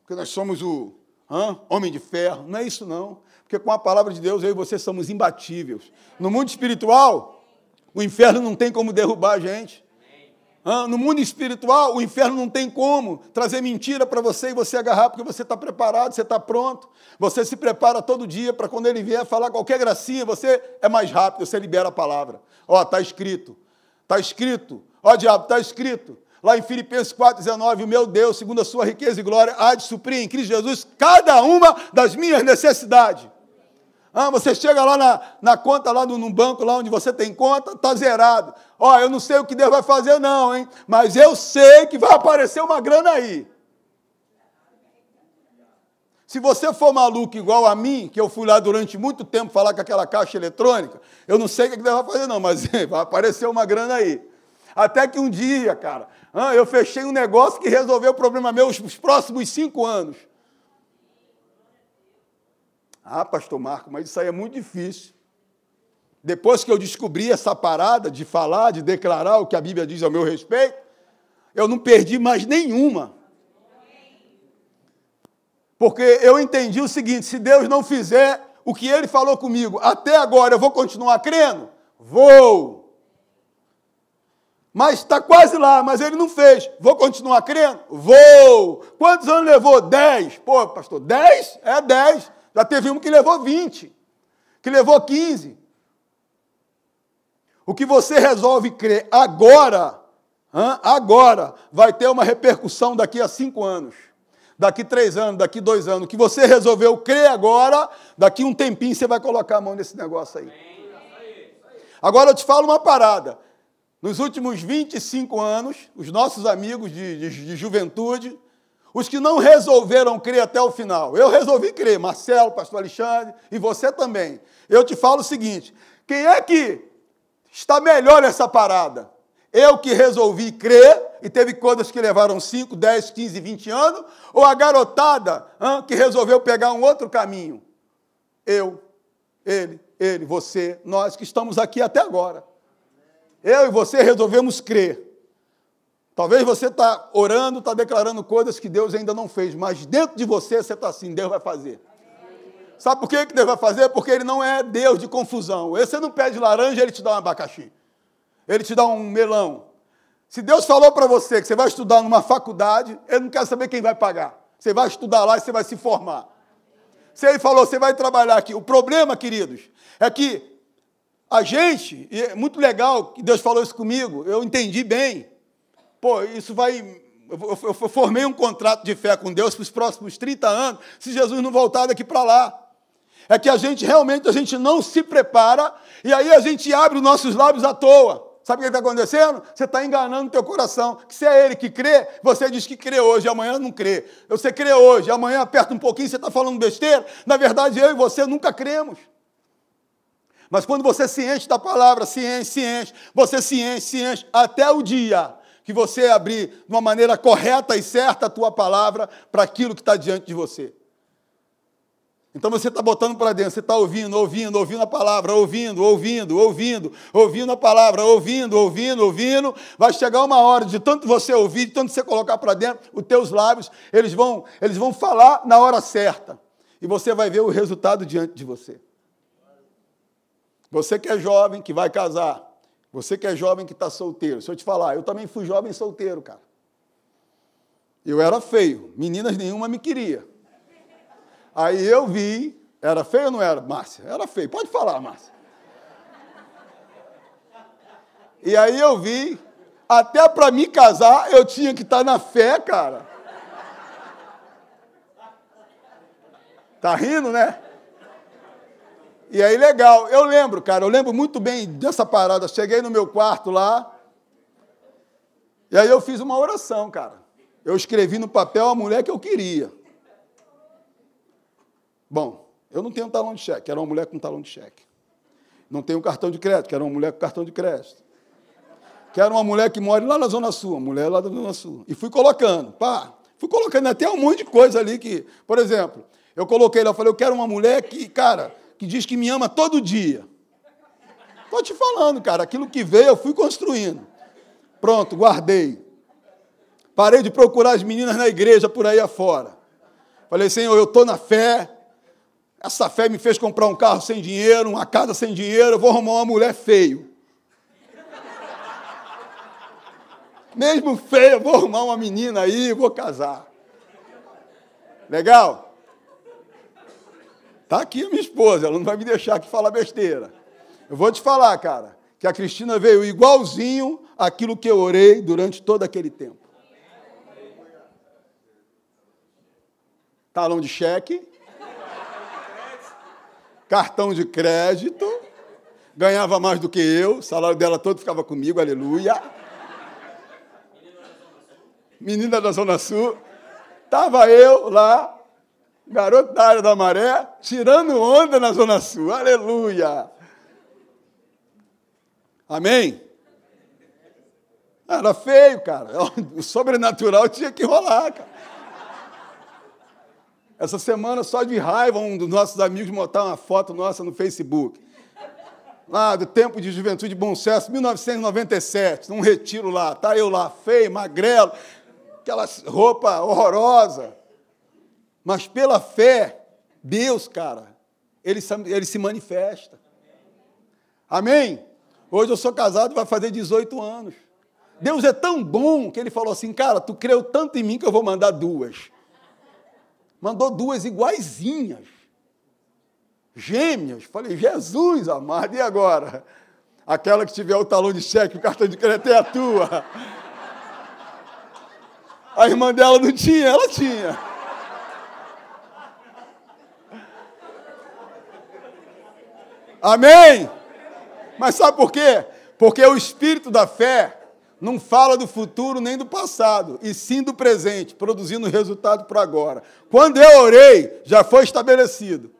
porque nós somos o hã, homem de ferro, não é isso não. Porque com a palavra de Deus, eu e você somos imbatíveis. No mundo espiritual, o inferno não tem como derrubar a gente. No mundo espiritual, o inferno não tem como trazer mentira para você e você agarrar, porque você está preparado, você está pronto. Você se prepara todo dia para quando ele vier falar qualquer gracinha, você é mais rápido, você libera a palavra. Ó, está escrito, está escrito, ó diabo, está escrito. Lá em Filipenses 4,19, o meu Deus, segundo a sua riqueza e glória, há de suprir em Cristo Jesus cada uma das minhas necessidades. Ah, você chega lá na, na conta, lá no, no, banco, lá onde você tem conta, está zerado. Ó, eu não sei o que Deus vai fazer, não, hein? Mas eu sei que vai aparecer uma grana aí. Se você for maluco igual a mim, que eu fui lá durante muito tempo falar com aquela caixa eletrônica, eu não sei o que Deus vai fazer, não, mas vai aparecer uma grana aí. Até que um dia, cara, eu fechei um negócio que resolveu o problema meu os próximos cinco anos. Ah, pastor Marco, mas isso aí é muito difícil. Depois que eu descobri essa parada de falar, de declarar o que a Bíblia diz ao meu respeito, eu não perdi mais nenhuma. Porque eu entendi o seguinte: se Deus não fizer o que ele falou comigo até agora, eu vou continuar crendo? Vou. Mas está quase lá, mas ele não fez. Vou continuar crendo? Vou. Quantos anos levou? Dez. Pô, pastor, dez? É dez. Já teve um que levou 20, que levou 15. O que você resolve crer agora, agora, vai ter uma repercussão daqui a cinco anos, daqui três anos, daqui dois anos. O que você resolveu crer agora, daqui um tempinho você vai colocar a mão nesse negócio aí. Agora eu te falo uma parada. Nos últimos 25 anos, os nossos amigos de, de, de juventude, os que não resolveram crer até o final. Eu resolvi crer, Marcelo, pastor Alexandre, e você também. Eu te falo o seguinte: quem é que está melhor nessa parada? Eu que resolvi crer, e teve coisas que levaram 5, 10, 15, 20 anos, ou a garotada hein, que resolveu pegar um outro caminho? Eu, ele, ele, você, nós que estamos aqui até agora. Eu e você resolvemos crer. Talvez você está orando, está declarando coisas que Deus ainda não fez, mas dentro de você você está assim, Deus vai fazer. Sabe por que Deus vai fazer? Porque Ele não é Deus de confusão. Você não pede laranja, Ele te dá um abacaxi. Ele te dá um melão. Se Deus falou para você que você vai estudar numa faculdade, Ele não quer saber quem vai pagar. Você vai estudar lá e você vai se formar. Se Ele falou, você vai trabalhar aqui. O problema, queridos, é que a gente, e é muito legal que Deus falou isso comigo, eu entendi bem. Pô, isso vai. Eu formei um contrato de fé com Deus para os próximos 30 anos, se Jesus não voltar daqui para lá. É que a gente realmente a gente não se prepara e aí a gente abre os nossos lábios à toa. Sabe o que está acontecendo? Você está enganando o teu coração. Que se é ele que crê, você diz que crê hoje, amanhã não crê. Você crê hoje, amanhã aperta um pouquinho, você está falando besteira. Na verdade, eu e você nunca cremos. Mas quando você se enche da palavra, se enche, se enche, você se enche, se enche, até o dia que você abrir de uma maneira correta e certa a tua palavra para aquilo que está diante de você. Então você está botando para dentro, você está ouvindo, ouvindo, ouvindo a palavra, ouvindo, ouvindo, ouvindo, ouvindo a palavra, ouvindo, ouvindo, ouvindo. Vai chegar uma hora de tanto você ouvir, de tanto você colocar para dentro, os teus lábios, eles vão, eles vão falar na hora certa. E você vai ver o resultado diante de você. Você que é jovem, que vai casar, você que é jovem que está solteiro, se eu te falar, eu também fui jovem solteiro, cara. Eu era feio, meninas nenhuma me queria. Aí eu vi, era feio ou não era, Márcia? Era feio, pode falar, Márcia. E aí eu vi, até para me casar eu tinha que estar tá na fé, cara. Tá rindo, né? E aí, legal. Eu lembro, cara, eu lembro muito bem dessa parada. Cheguei no meu quarto lá. E aí eu fiz uma oração, cara. Eu escrevi no papel a mulher que eu queria. Bom, eu não tenho talão de cheque, era uma mulher com talão de cheque. Não tenho cartão de crédito, era uma mulher com cartão de crédito. Que era uma mulher que mora lá na Zona Sul, mulher lá da Zona Sul. E fui colocando, pá, fui colocando até um monte de coisa ali que, por exemplo, eu coloquei lá, falei, eu quero uma mulher que, cara, que diz que me ama todo dia. Estou te falando, cara, aquilo que veio eu fui construindo. Pronto, guardei. Parei de procurar as meninas na igreja por aí afora. Falei, Senhor, eu estou na fé. Essa fé me fez comprar um carro sem dinheiro, uma casa sem dinheiro. Eu vou arrumar uma mulher feio. Mesmo feio, eu vou arrumar uma menina aí, vou casar. Legal? Está aqui a minha esposa, ela não vai me deixar aqui falar besteira. Eu vou te falar, cara, que a Cristina veio igualzinho aquilo que eu orei durante todo aquele tempo. Talão de cheque, cartão de crédito, ganhava mais do que eu, o salário dela todo ficava comigo, aleluia. Menina da Zona Sul. Estava eu lá, garoto da área da maré, tirando onda na Zona Sul. Aleluia! Amém? Era feio, cara. O sobrenatural tinha que rolar, cara. Essa semana, só de raiva, um dos nossos amigos botar uma foto nossa no Facebook. Lá do tempo de juventude Bom Sucesso, 1997, num retiro lá. Tá eu lá, feio, magrelo, aquela roupa horrorosa. Mas pela fé, Deus, cara, ele, ele se manifesta. Amém? Hoje eu sou casado e vai fazer 18 anos. Deus é tão bom que ele falou assim, cara, tu creu tanto em mim que eu vou mandar duas. Mandou duas iguaizinhas. Gêmeas. Falei, Jesus amado, e agora? Aquela que tiver o talão de cheque, o cartão de crédito é a tua. A irmã dela não tinha, ela tinha. Amém? Mas sabe por quê? Porque o espírito da fé não fala do futuro nem do passado, e sim do presente, produzindo resultado para agora. Quando eu orei, já foi estabelecido.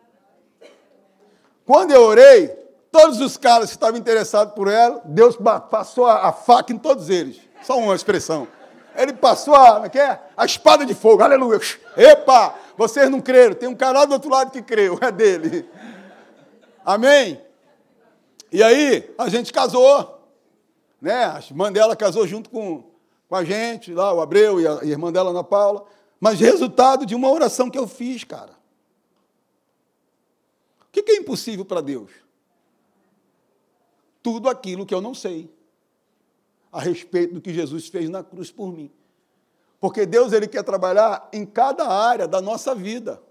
Quando eu orei, todos os caras que estavam interessados por ela, Deus passou a, faca em todos eles. Só uma expressão. Ele passou a, é, é? a espada de fogo, aleluia. Epa, vocês não creram, tem um cara lá do outro lado que creu, é dele. Amém? E aí, a gente casou. Né? A irmã dela casou junto com, com a gente, lá, o Abreu e a, a irmã dela, Ana Paula. Mas resultado de uma oração que eu fiz, cara. O que é impossível para Deus? Tudo aquilo que eu não sei a respeito do que Jesus fez na cruz por mim. Porque Deus ele quer trabalhar em cada área da nossa vida.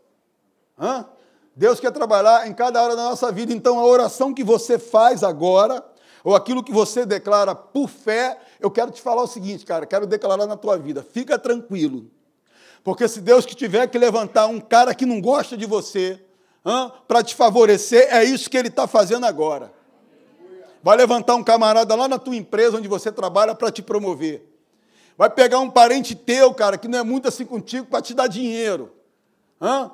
Hã? Deus quer trabalhar em cada área da nossa vida. Então, a oração que você faz agora, ou aquilo que você declara por fé, eu quero te falar o seguinte, cara, quero declarar na tua vida. Fica tranquilo. Porque se Deus que tiver que levantar um cara que não gosta de você, para te favorecer, é isso que ele está fazendo agora. Vai levantar um camarada lá na tua empresa onde você trabalha para te promover. Vai pegar um parente teu, cara, que não é muito assim contigo, para te dar dinheiro.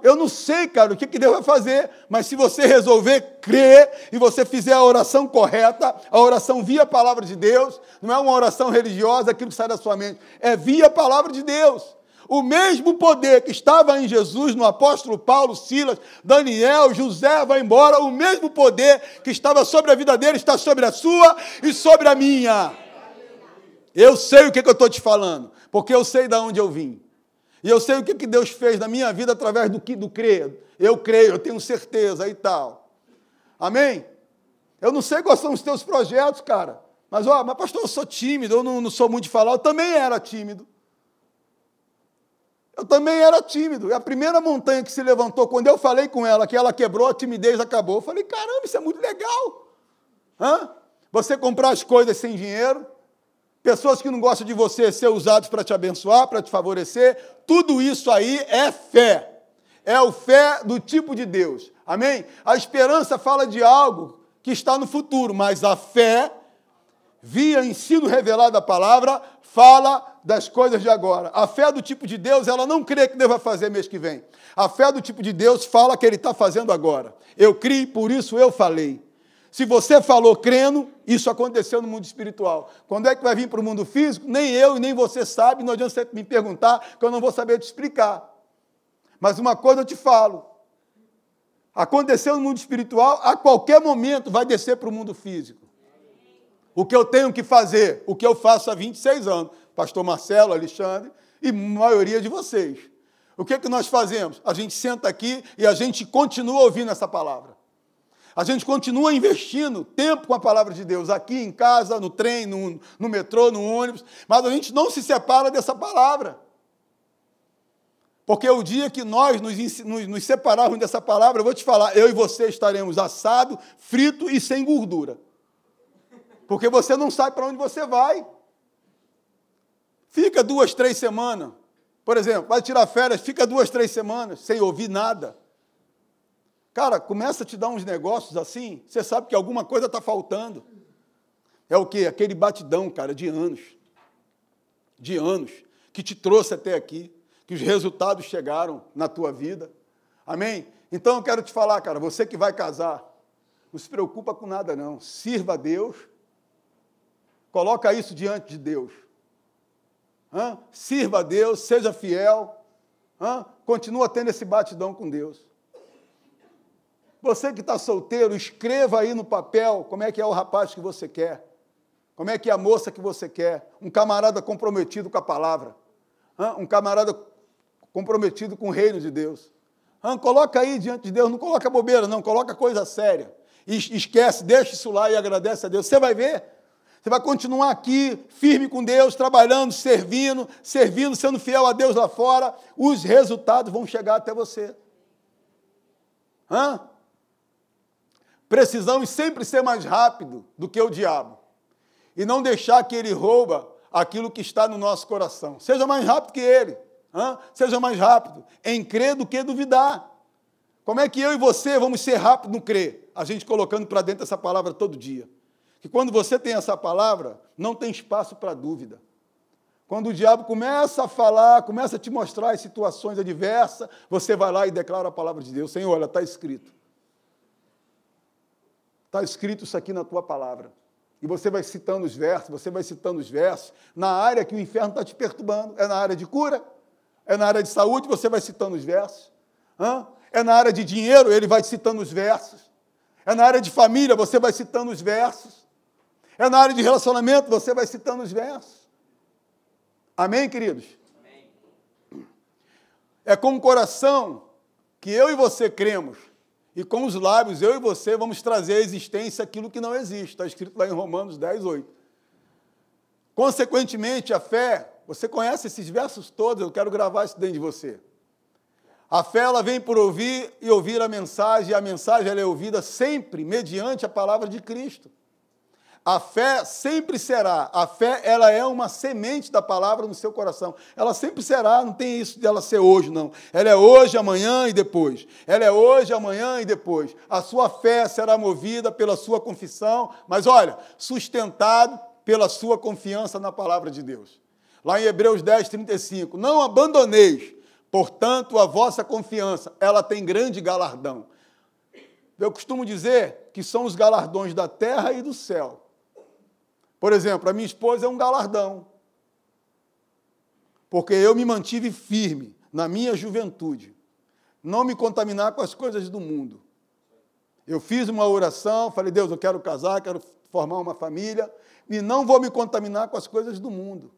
Eu não sei, cara, o que, que Deus vai fazer, mas se você resolver crer e você fizer a oração correta, a oração via a palavra de Deus, não é uma oração religiosa, aquilo que sai da sua mente, é via a palavra de Deus. O mesmo poder que estava em Jesus, no apóstolo Paulo, Silas, Daniel, José, vai embora, o mesmo poder que estava sobre a vida dele está sobre a sua e sobre a minha. Eu sei o que, que eu estou te falando, porque eu sei de onde eu vim. E eu sei o que, que Deus fez na minha vida através do que do credo. Eu creio, eu tenho certeza e tal. Amém? Eu não sei quais são os teus projetos, cara. Mas, ó, mas pastor, eu sou tímido, eu não, não sou muito de falar. Eu também era tímido. Eu também era tímido. E a primeira montanha que se levantou, quando eu falei com ela, que ela quebrou, a timidez acabou. Eu falei, caramba, isso é muito legal. Hã? Você comprar as coisas sem dinheiro, pessoas que não gostam de você ser usados para te abençoar, para te favorecer, tudo isso aí é fé. É o fé do tipo de Deus. Amém? A esperança fala de algo que está no futuro, mas a fé, via ensino revelado da palavra, fala das coisas de agora. A fé do tipo de Deus, ela não crê que deva fazer mês que vem. A fé do tipo de Deus fala que ele está fazendo agora. Eu criei, por isso eu falei. Se você falou crendo, isso aconteceu no mundo espiritual. Quando é que vai vir para o mundo físico? Nem eu e nem você sabe, não adianta você me perguntar, que eu não vou saber te explicar. Mas uma coisa eu te falo: aconteceu no mundo espiritual, a qualquer momento vai descer para o mundo físico. O que eu tenho que fazer, o que eu faço há 26 anos, pastor Marcelo, Alexandre e maioria de vocês. O que, é que nós fazemos? A gente senta aqui e a gente continua ouvindo essa palavra. A gente continua investindo tempo com a palavra de Deus, aqui em casa, no trem, no, no metrô, no ônibus, mas a gente não se separa dessa palavra. Porque o dia que nós nos, nos, nos separarmos dessa palavra, eu vou te falar, eu e você estaremos assado, frito e sem gordura. Porque você não sabe para onde você vai. Fica duas, três semanas. Por exemplo, vai tirar férias, fica duas, três semanas sem ouvir nada. Cara, começa a te dar uns negócios assim, você sabe que alguma coisa está faltando. É o quê? Aquele batidão, cara, de anos. De anos. Que te trouxe até aqui. Que os resultados chegaram na tua vida. Amém? Então eu quero te falar, cara, você que vai casar, não se preocupa com nada, não. Sirva a Deus. Coloca isso diante de Deus. Hã? Sirva a Deus, seja fiel. Hã? Continua tendo esse batidão com Deus. Você que está solteiro, escreva aí no papel como é que é o rapaz que você quer. Como é que é a moça que você quer. Um camarada comprometido com a palavra. Um camarada comprometido com o reino de Deus. Coloca aí diante de Deus, não coloca bobeira, não, coloca coisa séria. Esquece, deixa isso lá e agradece a Deus. Você vai ver. Você vai continuar aqui, firme com Deus, trabalhando, servindo, servindo, sendo fiel a Deus lá fora. Os resultados vão chegar até você. Hã? Precisamos sempre ser mais rápido do que o diabo e não deixar que ele rouba aquilo que está no nosso coração. Seja mais rápido que ele. Hein? Seja mais rápido em crer do que duvidar. Como é que eu e você vamos ser rápidos no crer? A gente colocando para dentro essa palavra todo dia. Que quando você tem essa palavra, não tem espaço para dúvida. Quando o diabo começa a falar, começa a te mostrar as situações adversas, você vai lá e declara a palavra de Deus. Senhor, olha, está escrito. Está escrito isso aqui na tua palavra. E você vai citando os versos, você vai citando os versos, na área que o inferno está te perturbando. É na área de cura, é na área de saúde, você vai citando os versos. Hã? É na área de dinheiro, ele vai citando os versos. É na área de família, você vai citando os versos. É na área de relacionamento, você vai citando os versos. Amém, queridos? Amém. É com o coração que eu e você cremos e com os lábios, eu e você vamos trazer à existência aquilo que não existe. Está escrito lá em Romanos 10, 8. Consequentemente, a fé, você conhece esses versos todos, eu quero gravar isso dentro de você. A fé ela vem por ouvir e ouvir a mensagem, e a mensagem ela é ouvida sempre mediante a palavra de Cristo. A fé sempre será. A fé, ela é uma semente da palavra no seu coração. Ela sempre será, não tem isso de ela ser hoje, não. Ela é hoje, amanhã e depois. Ela é hoje, amanhã e depois. A sua fé será movida pela sua confissão, mas olha, sustentado pela sua confiança na palavra de Deus. Lá em Hebreus 10, 35. Não abandoneis, portanto, a vossa confiança. Ela tem grande galardão. Eu costumo dizer que são os galardões da terra e do céu por exemplo, a minha esposa é um galardão. Porque eu me mantive firme na minha juventude, não me contaminar com as coisas do mundo. Eu fiz uma oração, falei, Deus, eu quero casar, quero formar uma família, e não vou me contaminar com as coisas do mundo.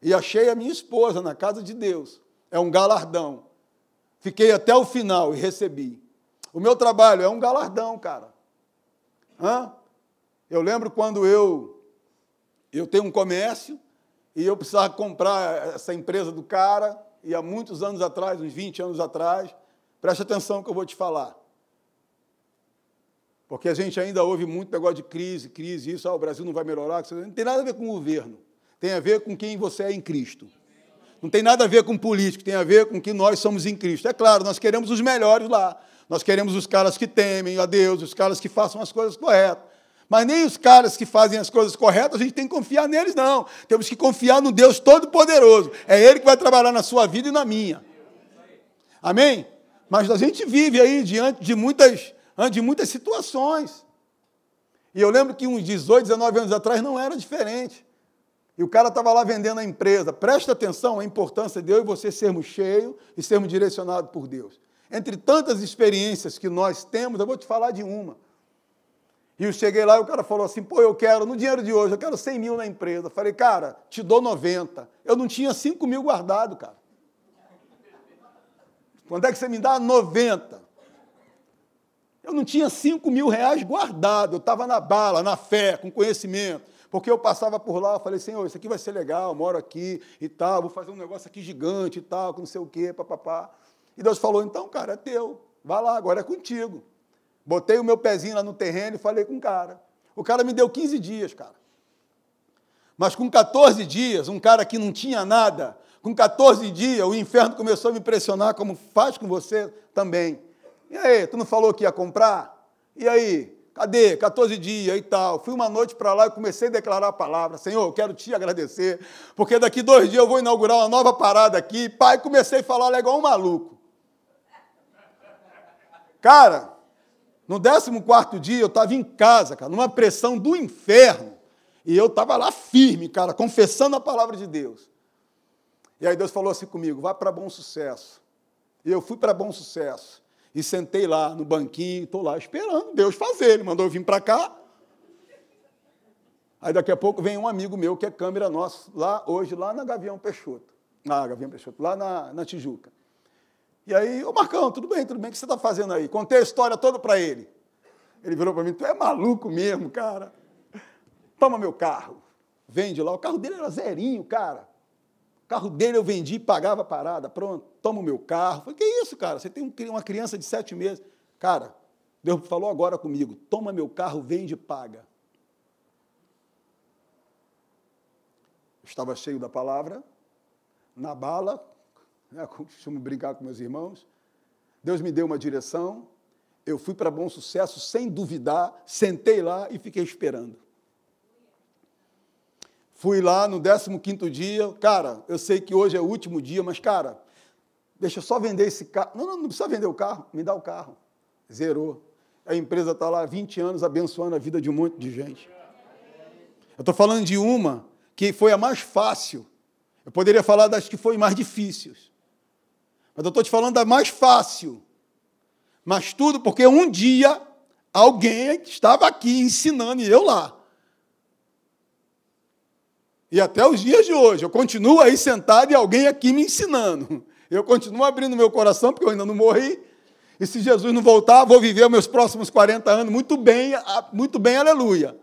E achei a minha esposa na casa de Deus. É um galardão. Fiquei até o final e recebi. O meu trabalho é um galardão, cara. Hã? Eu lembro quando eu, eu tenho um comércio e eu precisava comprar essa empresa do cara, e há muitos anos atrás, uns 20 anos atrás, preste atenção que eu vou te falar. Porque a gente ainda ouve muito negócio de crise, crise, isso, ah, o Brasil não vai melhorar. Não tem nada a ver com o governo. Tem a ver com quem você é em Cristo. Não tem nada a ver com político, tem a ver com que nós somos em Cristo. É claro, nós queremos os melhores lá. Nós queremos os caras que temem a Deus, os caras que façam as coisas corretas. Mas nem os caras que fazem as coisas corretas, a gente tem que confiar neles, não. Temos que confiar no Deus Todo-Poderoso. É Ele que vai trabalhar na sua vida e na minha. Amém? Mas a gente vive aí diante de muitas, de muitas situações. E eu lembro que uns 18, 19 anos atrás não era diferente. E o cara estava lá vendendo a empresa. Presta atenção à importância de eu e você sermos cheios e sermos direcionados por Deus. Entre tantas experiências que nós temos, eu vou te falar de uma. E eu cheguei lá e o cara falou assim: pô, eu quero, no dinheiro de hoje, eu quero 100 mil na empresa. Falei, cara, te dou 90. Eu não tinha 5 mil guardado, cara. Quando é que você me dá 90? Eu não tinha 5 mil reais guardado, eu estava na bala, na fé, com conhecimento. Porque eu passava por lá, eu falei, Senhor, isso aqui vai ser legal, moro aqui e tal, vou fazer um negócio aqui gigante e tal, com não sei o quê, papapá. E Deus falou: então, cara, é teu, vai lá, agora é contigo. Botei o meu pezinho lá no terreno e falei com o cara. O cara me deu 15 dias, cara. Mas com 14 dias, um cara que não tinha nada, com 14 dias, o inferno começou a me pressionar, como faz com você também. E aí, tu não falou que ia comprar? E aí, cadê? 14 dias e tal. Fui uma noite para lá e comecei a declarar a palavra. Senhor, eu quero te agradecer, porque daqui dois dias eu vou inaugurar uma nova parada aqui. Pai, comecei a falar legal um maluco. Cara, no 14 dia eu estava em casa, cara, numa pressão do inferno. E eu estava lá firme, cara, confessando a palavra de Deus. E aí Deus falou assim comigo: vai para bom sucesso. E eu fui para bom sucesso. E sentei lá no banquinho, estou lá esperando Deus fazer. Ele mandou eu vir para cá. Aí daqui a pouco vem um amigo meu que é câmera nosso, lá hoje, lá na Gavião Peixoto. Na Gavião Peixoto, lá na, na Tijuca. E aí, ô Marcão, tudo bem, tudo bem, o que você está fazendo aí? Contei a história toda para ele. Ele virou para mim, tu é maluco mesmo, cara. Toma meu carro. Vende lá. O carro dele era zerinho, cara. O carro dele eu vendi pagava a parada. Pronto, toma o meu carro. Falei, que isso, cara? Você tem uma criança de sete meses. Cara, Deus falou agora comigo, toma meu carro, vende e paga. Eu estava cheio da palavra, na bala, né, costumo brincar com meus irmãos. Deus me deu uma direção, eu fui para bom sucesso sem duvidar, sentei lá e fiquei esperando. Fui lá no 15 dia, cara, eu sei que hoje é o último dia, mas, cara, deixa eu só vender esse carro. Não, não, não precisa vender o carro, me dá o carro. Zerou. A empresa está lá há 20 anos abençoando a vida de um monte de gente. Eu estou falando de uma que foi a mais fácil. Eu poderia falar das que foi mais difíceis. Mas eu estou te falando da mais fácil. Mas tudo porque um dia alguém estava aqui ensinando e eu lá. E até os dias de hoje, eu continuo aí sentado e alguém aqui me ensinando. Eu continuo abrindo meu coração, porque eu ainda não morri. E se Jesus não voltar, vou viver meus próximos 40 anos muito bem, muito bem, aleluia.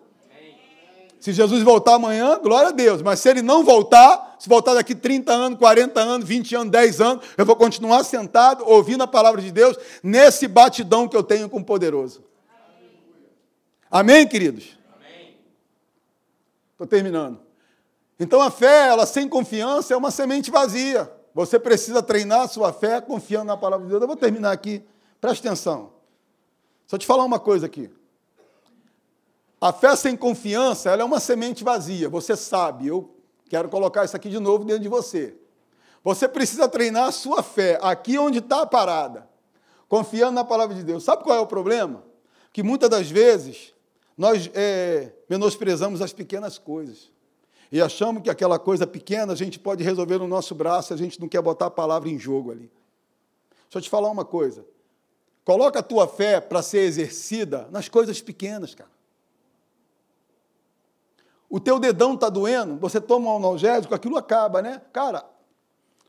Se Jesus voltar amanhã, glória a Deus. Mas se ele não voltar, se voltar daqui 30 anos, 40 anos, 20 anos, 10 anos, eu vou continuar sentado, ouvindo a palavra de Deus, nesse batidão que eu tenho com o poderoso. Amém, queridos? Estou terminando. Então a fé, ela sem confiança, é uma semente vazia. Você precisa treinar a sua fé confiando na palavra de Deus. Eu vou terminar aqui. Preste atenção. Só te falar uma coisa aqui. A fé sem confiança, ela é uma semente vazia. Você sabe, eu quero colocar isso aqui de novo dentro de você. Você precisa treinar a sua fé aqui onde está a parada, confiando na palavra de Deus. Sabe qual é o problema? Que muitas das vezes nós é, menosprezamos as pequenas coisas e achamos que aquela coisa pequena a gente pode resolver no nosso braço, a gente não quer botar a palavra em jogo ali. Deixa eu te falar uma coisa. Coloca a tua fé para ser exercida nas coisas pequenas, cara o teu dedão está doendo, você toma um analgésico, aquilo acaba, né? Cara,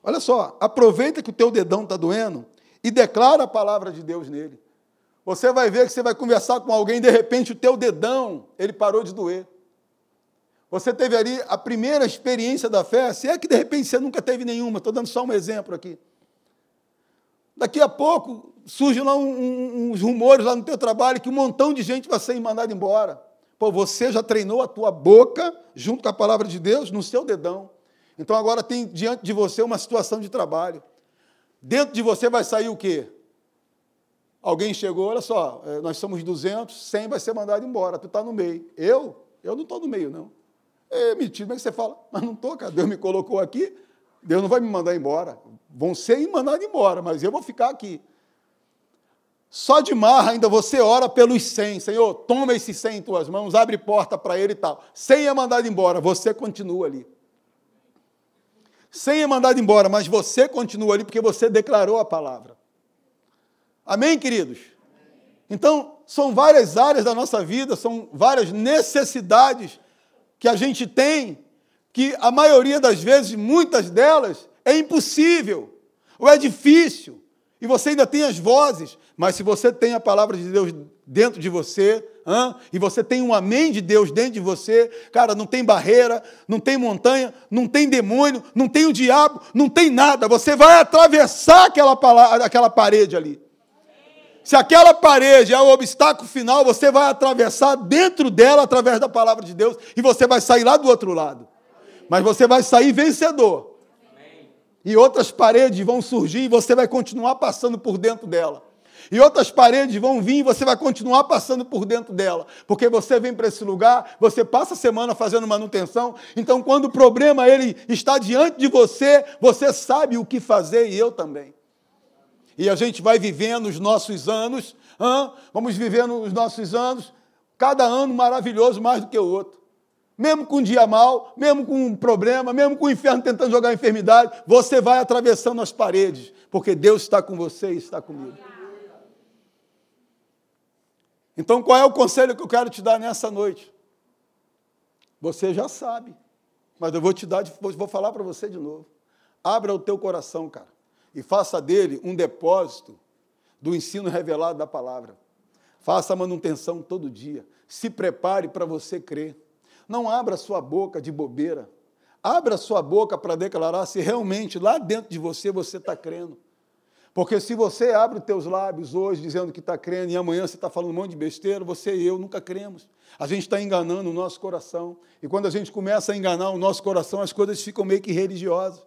olha só, aproveita que o teu dedão está doendo e declara a palavra de Deus nele. Você vai ver que você vai conversar com alguém, de repente o teu dedão, ele parou de doer. Você teve ali a primeira experiência da fé, se é que de repente você nunca teve nenhuma, estou dando só um exemplo aqui. Daqui a pouco surgem lá um, um, uns rumores lá no teu trabalho que um montão de gente vai ser mandado embora. Pô, você já treinou a tua boca, junto com a palavra de Deus, no seu dedão. Então agora tem diante de você uma situação de trabalho. Dentro de você vai sair o quê? Alguém chegou, olha só, é, nós somos 200, 100 vai ser mandado embora, tu está no meio. Eu? Eu não estou no meio, não. É mentira, que você fala? Mas não estou, cara, Deus me colocou aqui, Deus não vai me mandar embora. Vão ser mandados embora, mas eu vou ficar aqui. Só de marra ainda você ora pelos 100. Senhor, toma esses 100 em tuas mãos, abre porta para ele e tal. 100 é mandado embora, você continua ali. 100 é mandado embora, mas você continua ali porque você declarou a palavra. Amém, queridos? Então, são várias áreas da nossa vida, são várias necessidades que a gente tem, que a maioria das vezes, muitas delas, é impossível, ou é difícil, e você ainda tem as vozes, mas se você tem a palavra de Deus dentro de você, hã? e você tem um amém de Deus dentro de você, cara, não tem barreira, não tem montanha, não tem demônio, não tem o diabo, não tem nada, você vai atravessar aquela, aquela parede ali. Se aquela parede é o obstáculo final, você vai atravessar dentro dela através da palavra de Deus e você vai sair lá do outro lado. Mas você vai sair vencedor. E outras paredes vão surgir e você vai continuar passando por dentro dela. E outras paredes vão vir e você vai continuar passando por dentro dela. Porque você vem para esse lugar, você passa a semana fazendo manutenção. Então, quando o problema ele está diante de você, você sabe o que fazer e eu também. E a gente vai vivendo os nossos anos, hein? vamos vivendo os nossos anos, cada ano maravilhoso mais do que o outro. Mesmo com um dia mal, mesmo com um problema, mesmo com o inferno tentando jogar enfermidade, você vai atravessando as paredes, porque Deus está com você e está comigo. Então, qual é o conselho que eu quero te dar nessa noite? Você já sabe, mas eu vou te dar, vou falar para você de novo. Abra o teu coração, cara e faça dele um depósito do ensino revelado da palavra. Faça a manutenção todo dia. Se prepare para você crer. Não abra sua boca de bobeira. Abra sua boca para declarar se realmente lá dentro de você você está crendo. Porque se você abre os teus lábios hoje dizendo que está crendo e amanhã você está falando um monte de besteira, você e eu nunca cremos. A gente está enganando o nosso coração. E quando a gente começa a enganar o nosso coração, as coisas ficam meio que religiosas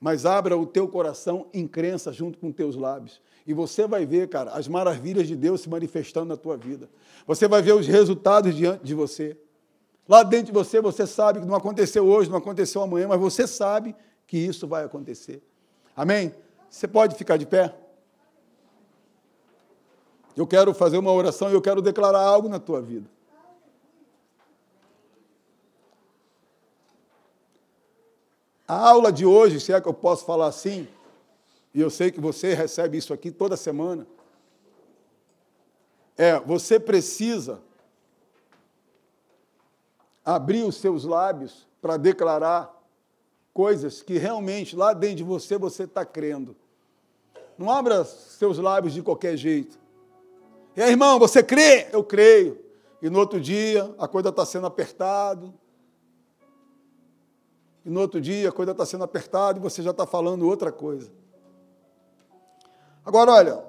mas abra o teu coração em crença junto com teus lábios. E você vai ver, cara, as maravilhas de Deus se manifestando na tua vida. Você vai ver os resultados diante de você. Lá dentro de você, você sabe que não aconteceu hoje, não aconteceu amanhã, mas você sabe que isso vai acontecer. Amém? Você pode ficar de pé? Eu quero fazer uma oração e eu quero declarar algo na tua vida. A aula de hoje, se é que eu posso falar assim, e eu sei que você recebe isso aqui toda semana, é você precisa abrir os seus lábios para declarar coisas que realmente lá dentro de você você está crendo. Não abra seus lábios de qualquer jeito. E aí, irmão, você crê? Eu creio. E no outro dia a coisa está sendo apertada, e no outro dia a coisa está sendo apertada e você já está falando outra coisa. Agora, olha.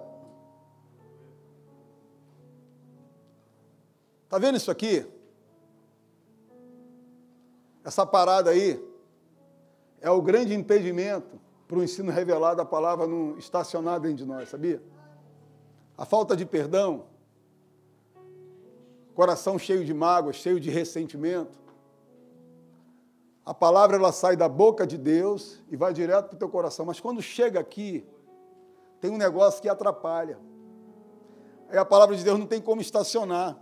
Está vendo isso aqui? Essa parada aí é o grande impedimento para o ensino revelado da palavra não estacionar dentro de nós, sabia? A falta de perdão, coração cheio de mágoa, cheio de ressentimento, a palavra ela sai da boca de Deus e vai direto para o teu coração. Mas quando chega aqui, tem um negócio que atrapalha. Aí a palavra de Deus não tem como estacionar.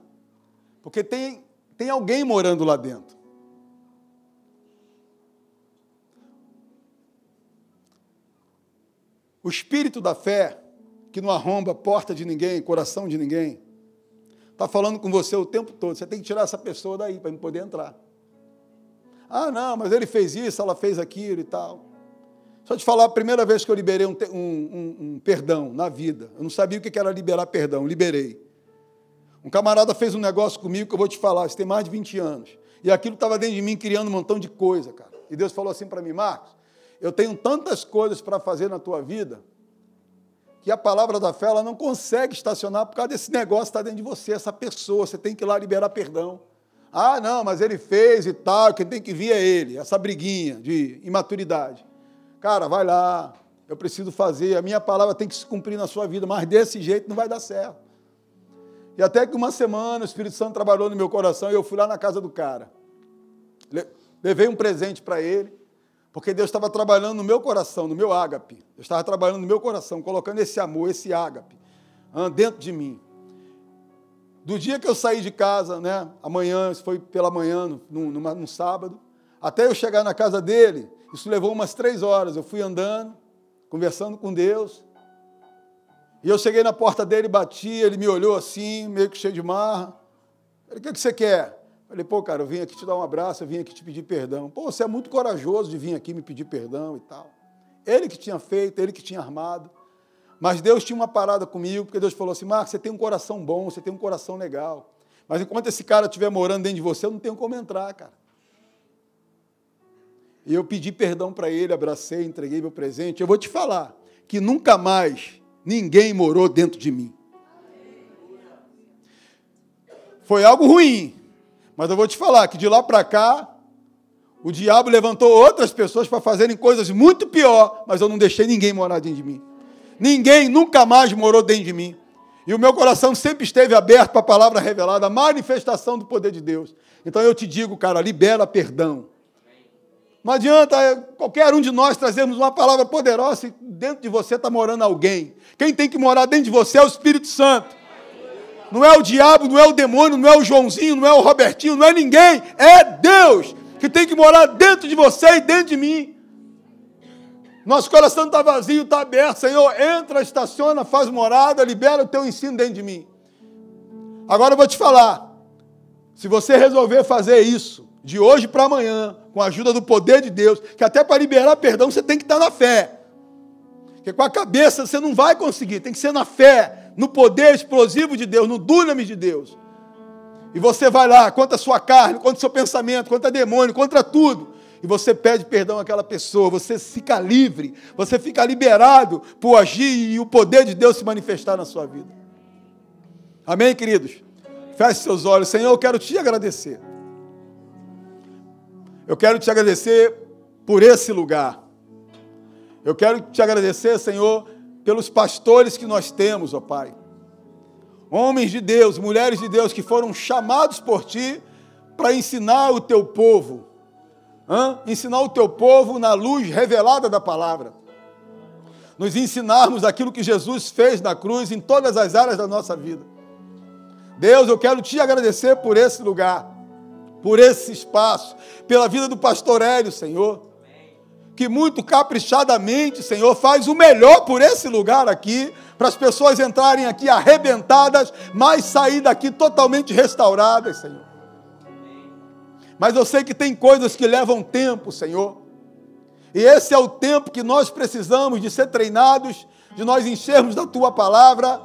Porque tem, tem alguém morando lá dentro. O espírito da fé, que não arromba porta de ninguém, coração de ninguém, está falando com você o tempo todo. Você tem que tirar essa pessoa daí para poder entrar. Ah, não, mas ele fez isso, ela fez aquilo e tal. Só te falar, a primeira vez que eu liberei um, um, um, um perdão na vida, eu não sabia o que era liberar perdão, liberei. Um camarada fez um negócio comigo que eu vou te falar, isso tem mais de 20 anos. E aquilo estava dentro de mim criando um montão de coisa, cara. E Deus falou assim para mim, Marcos, eu tenho tantas coisas para fazer na tua vida que a palavra da fé ela não consegue estacionar por causa desse negócio que está dentro de você, essa pessoa. Você tem que ir lá liberar perdão. Ah, não, mas ele fez e tal, quem tem que vir é ele. Essa briguinha de imaturidade. Cara, vai lá, eu preciso fazer, a minha palavra tem que se cumprir na sua vida, mas desse jeito não vai dar certo. E até que uma semana o Espírito Santo trabalhou no meu coração e eu fui lá na casa do cara. Levei um presente para ele, porque Deus estava trabalhando no meu coração, no meu ágape. Deus estava trabalhando no meu coração, colocando esse amor, esse ágape dentro de mim. Do dia que eu saí de casa, né, amanhã, isso foi pela manhã, num, num sábado, até eu chegar na casa dele, isso levou umas três horas. Eu fui andando, conversando com Deus. E eu cheguei na porta dele, bati, ele me olhou assim, meio que cheio de marra. Ele, o que, que você quer? Falei, pô, cara, eu vim aqui te dar um abraço, eu vim aqui te pedir perdão. Pô, você é muito corajoso de vir aqui me pedir perdão e tal. Ele que tinha feito, ele que tinha armado. Mas Deus tinha uma parada comigo, porque Deus falou assim: Marcos, você tem um coração bom, você tem um coração legal. Mas enquanto esse cara estiver morando dentro de você, eu não tenho como entrar, cara. E eu pedi perdão para ele, abracei, entreguei meu presente. Eu vou te falar que nunca mais ninguém morou dentro de mim. Foi algo ruim, mas eu vou te falar que de lá para cá, o diabo levantou outras pessoas para fazerem coisas muito pior, mas eu não deixei ninguém morar dentro de mim. Ninguém nunca mais morou dentro de mim. E o meu coração sempre esteve aberto para a palavra revelada, a manifestação do poder de Deus. Então eu te digo, cara, libera perdão. Não adianta é, qualquer um de nós trazermos uma palavra poderosa e dentro de você está morando alguém. Quem tem que morar dentro de você é o Espírito Santo. Não é o diabo, não é o demônio, não é o Joãozinho, não é o Robertinho, não é ninguém. É Deus que tem que morar dentro de você e dentro de mim. Nosso coração está vazio, está aberto. Senhor, entra, estaciona, faz morada, libera o teu ensino dentro de mim. Agora eu vou te falar. Se você resolver fazer isso, de hoje para amanhã, com a ajuda do poder de Deus, que até para liberar perdão você tem que estar na fé. Porque com a cabeça você não vai conseguir, tem que ser na fé no poder explosivo de Deus, no dunamis de Deus. E você vai lá, contra a sua carne, contra o seu pensamento, contra demônio, contra tudo. E você pede perdão àquela pessoa, você fica livre, você fica liberado por agir e o poder de Deus se manifestar na sua vida. Amém, queridos? Feche seus olhos. Senhor, eu quero te agradecer. Eu quero te agradecer por esse lugar. Eu quero te agradecer, Senhor, pelos pastores que nós temos, ó Pai. Homens de Deus, mulheres de Deus que foram chamados por Ti para ensinar o Teu povo. Ensinar o Teu povo na luz revelada da palavra. Nos ensinarmos aquilo que Jesus fez na cruz em todas as áreas da nossa vida. Deus, eu quero te agradecer por esse lugar, por esse espaço, pela vida do pastor Hélio, Senhor que muito caprichadamente, Senhor, faz o melhor por esse lugar aqui, para as pessoas entrarem aqui arrebentadas, mas sair daqui totalmente restauradas, Senhor. Mas eu sei que tem coisas que levam tempo, Senhor. E esse é o tempo que nós precisamos de ser treinados, de nós enchermos da tua palavra,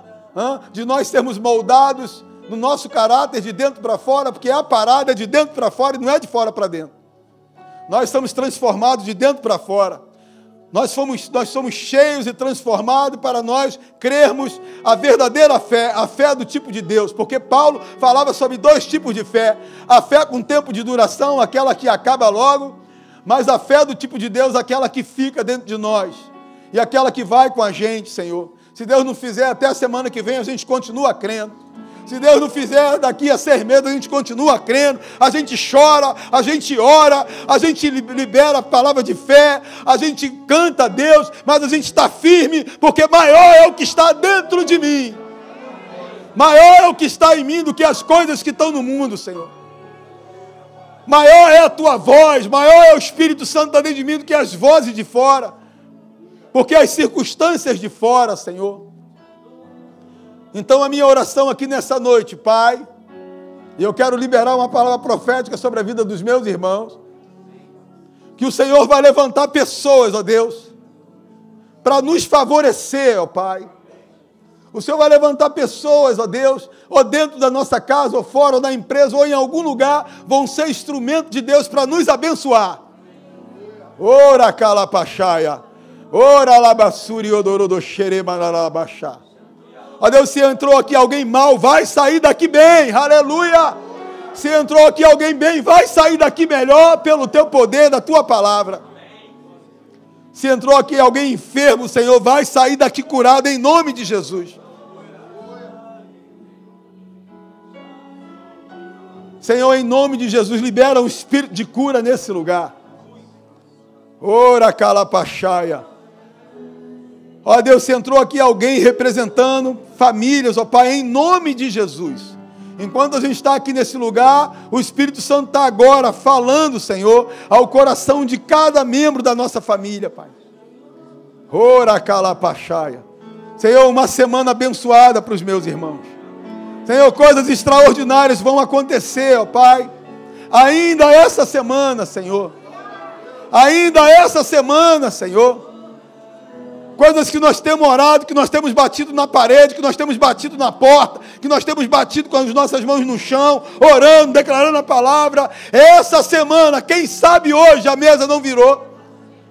de nós sermos moldados no nosso caráter de dentro para fora, porque a parada é de dentro para fora e não é de fora para dentro. Nós somos transformados de dentro para fora. Nós somos, nós somos cheios e transformados para nós crermos a verdadeira fé, a fé do tipo de Deus, porque Paulo falava sobre dois tipos de fé: a fé com tempo de duração, aquela que acaba logo, mas a fé do tipo de Deus, aquela que fica dentro de nós e aquela que vai com a gente, Senhor. Se Deus não fizer até a semana que vem, a gente continua crendo. Se Deus não fizer daqui a seis meses, a gente continua crendo, a gente chora, a gente ora, a gente libera a palavra de fé, a gente canta a Deus, mas a gente está firme, porque maior é o que está dentro de mim. Maior é o que está em mim do que as coisas que estão no mundo, Senhor. Maior é a tua voz, maior é o Espírito Santo dentro de mim do que as vozes de fora. Porque as circunstâncias de fora, Senhor, então a minha oração aqui nessa noite, Pai, eu quero liberar uma palavra profética sobre a vida dos meus irmãos, que o Senhor vai levantar pessoas, ó Deus, para nos favorecer, ó Pai. O Senhor vai levantar pessoas, ó Deus, ou dentro da nossa casa, ou fora, ou na empresa, ou em algum lugar, vão ser instrumento de Deus para nos abençoar. Ora calapachaya, ora labassuri odorodo xeremanarabachá. Ó Deus, se entrou aqui alguém mal, vai sair daqui bem, aleluia. Se entrou aqui alguém bem, vai sair daqui melhor pelo teu poder, da tua palavra. Se entrou aqui alguém enfermo, Senhor, vai sair daqui curado em nome de Jesus. Senhor, em nome de Jesus, libera um espírito de cura nesse lugar. Ora calapachaia. Ó Deus, se entrou aqui alguém representando famílias, ó Pai, em nome de Jesus. Enquanto a gente está aqui nesse lugar, o Espírito Santo está agora falando, Senhor, ao coração de cada membro da nossa família, Pai. Ora calapachaia. Senhor, uma semana abençoada para os meus irmãos. Senhor, coisas extraordinárias vão acontecer, ó Pai. Ainda essa semana, Senhor. Ainda essa semana, Senhor coisas que nós temos orado, que nós temos batido na parede, que nós temos batido na porta, que nós temos batido com as nossas mãos no chão, orando, declarando a palavra. Essa semana, quem sabe hoje a mesa não virou.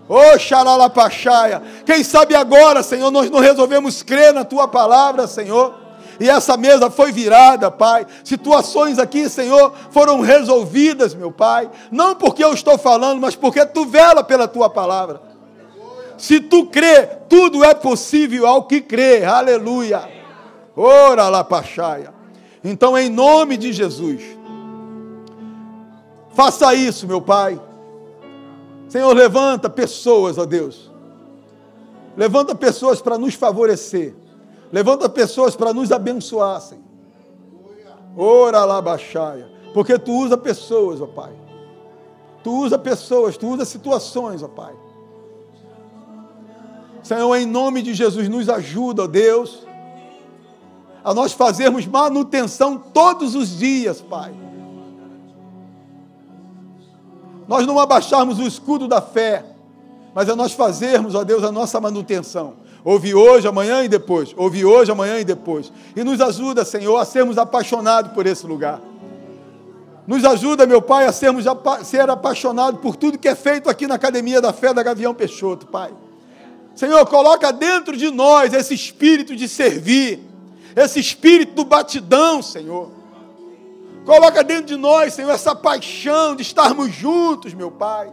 Ô oh, xaralapachaia, quem sabe agora, Senhor, nós não resolvemos crer na tua palavra, Senhor. E essa mesa foi virada, Pai. Situações aqui, Senhor, foram resolvidas, meu Pai. Não porque eu estou falando, mas porque tu vela pela tua palavra. Se tu crê, tudo é possível ao que crê. Aleluia. Ora lá, Pachaia. Então, em nome de Jesus, faça isso, meu Pai. Senhor, levanta pessoas, ó Deus. Levanta pessoas para nos favorecer. Levanta pessoas para nos abençoar, Senhor. Ora lá, Baixaia. Porque tu usa pessoas, ó Pai. Tu usa pessoas, tu usa situações, ó Pai Senhor, em nome de Jesus, nos ajuda, ó Deus, a nós fazermos manutenção todos os dias, Pai. Nós não abaixarmos o escudo da fé, mas é nós fazermos, ó Deus, a nossa manutenção. Ouve hoje, amanhã e depois. Ouve hoje, amanhã e depois. E nos ajuda, Senhor, a sermos apaixonados por esse lugar. Nos ajuda, meu Pai, a sermos ser apaixonados por tudo que é feito aqui na Academia da Fé da Gavião Peixoto, Pai. Senhor, coloca dentro de nós esse espírito de servir, esse espírito do batidão, Senhor. Coloca dentro de nós, Senhor, essa paixão de estarmos juntos, meu Pai.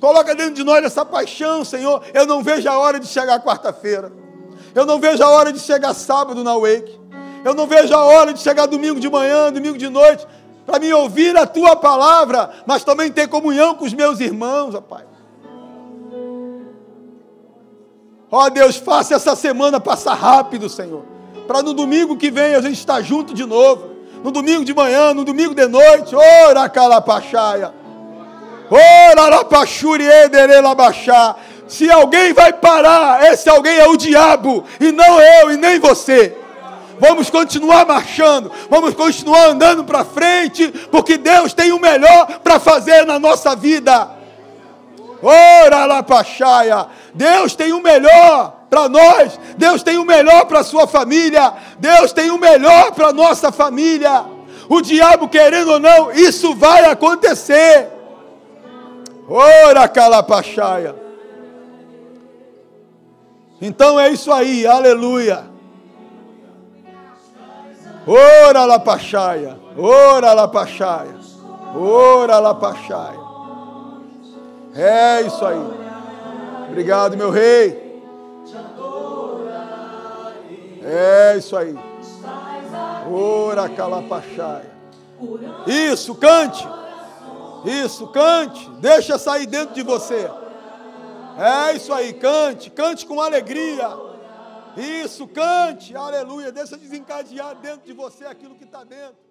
Coloca dentro de nós essa paixão, Senhor. Eu não vejo a hora de chegar quarta-feira. Eu não vejo a hora de chegar sábado na Wake. Eu não vejo a hora de chegar domingo de manhã, domingo de noite, para me ouvir a tua palavra, mas também ter comunhão com os meus irmãos, ó Pai. Ó oh, Deus, faça essa semana passar rápido, Senhor. Para no domingo que vem a gente estar junto de novo. No domingo de manhã, no domingo de noite. Ora calapachaia. Ora lapachuri ederelabachá. Se alguém vai parar, esse alguém é o diabo. E não eu e nem você. Vamos continuar marchando, vamos continuar andando para frente, porque Deus tem o melhor para fazer na nossa vida. Ora lapachaia. Deus tem o melhor para nós. Deus tem o melhor para a sua família. Deus tem o melhor para a nossa família. O diabo querendo ou não, isso vai acontecer. Ora calapachaia. Então é isso aí, aleluia. Ora lapachaia. Ora lapachaia. Ora lapachaia. É isso aí. Obrigado, meu rei. É isso aí. Ora calapachai. Isso, cante. Isso, cante. Deixa sair dentro de você. É isso aí, cante. Cante com alegria. Isso, cante. Aleluia. Deixa desencadear dentro de você aquilo que está dentro.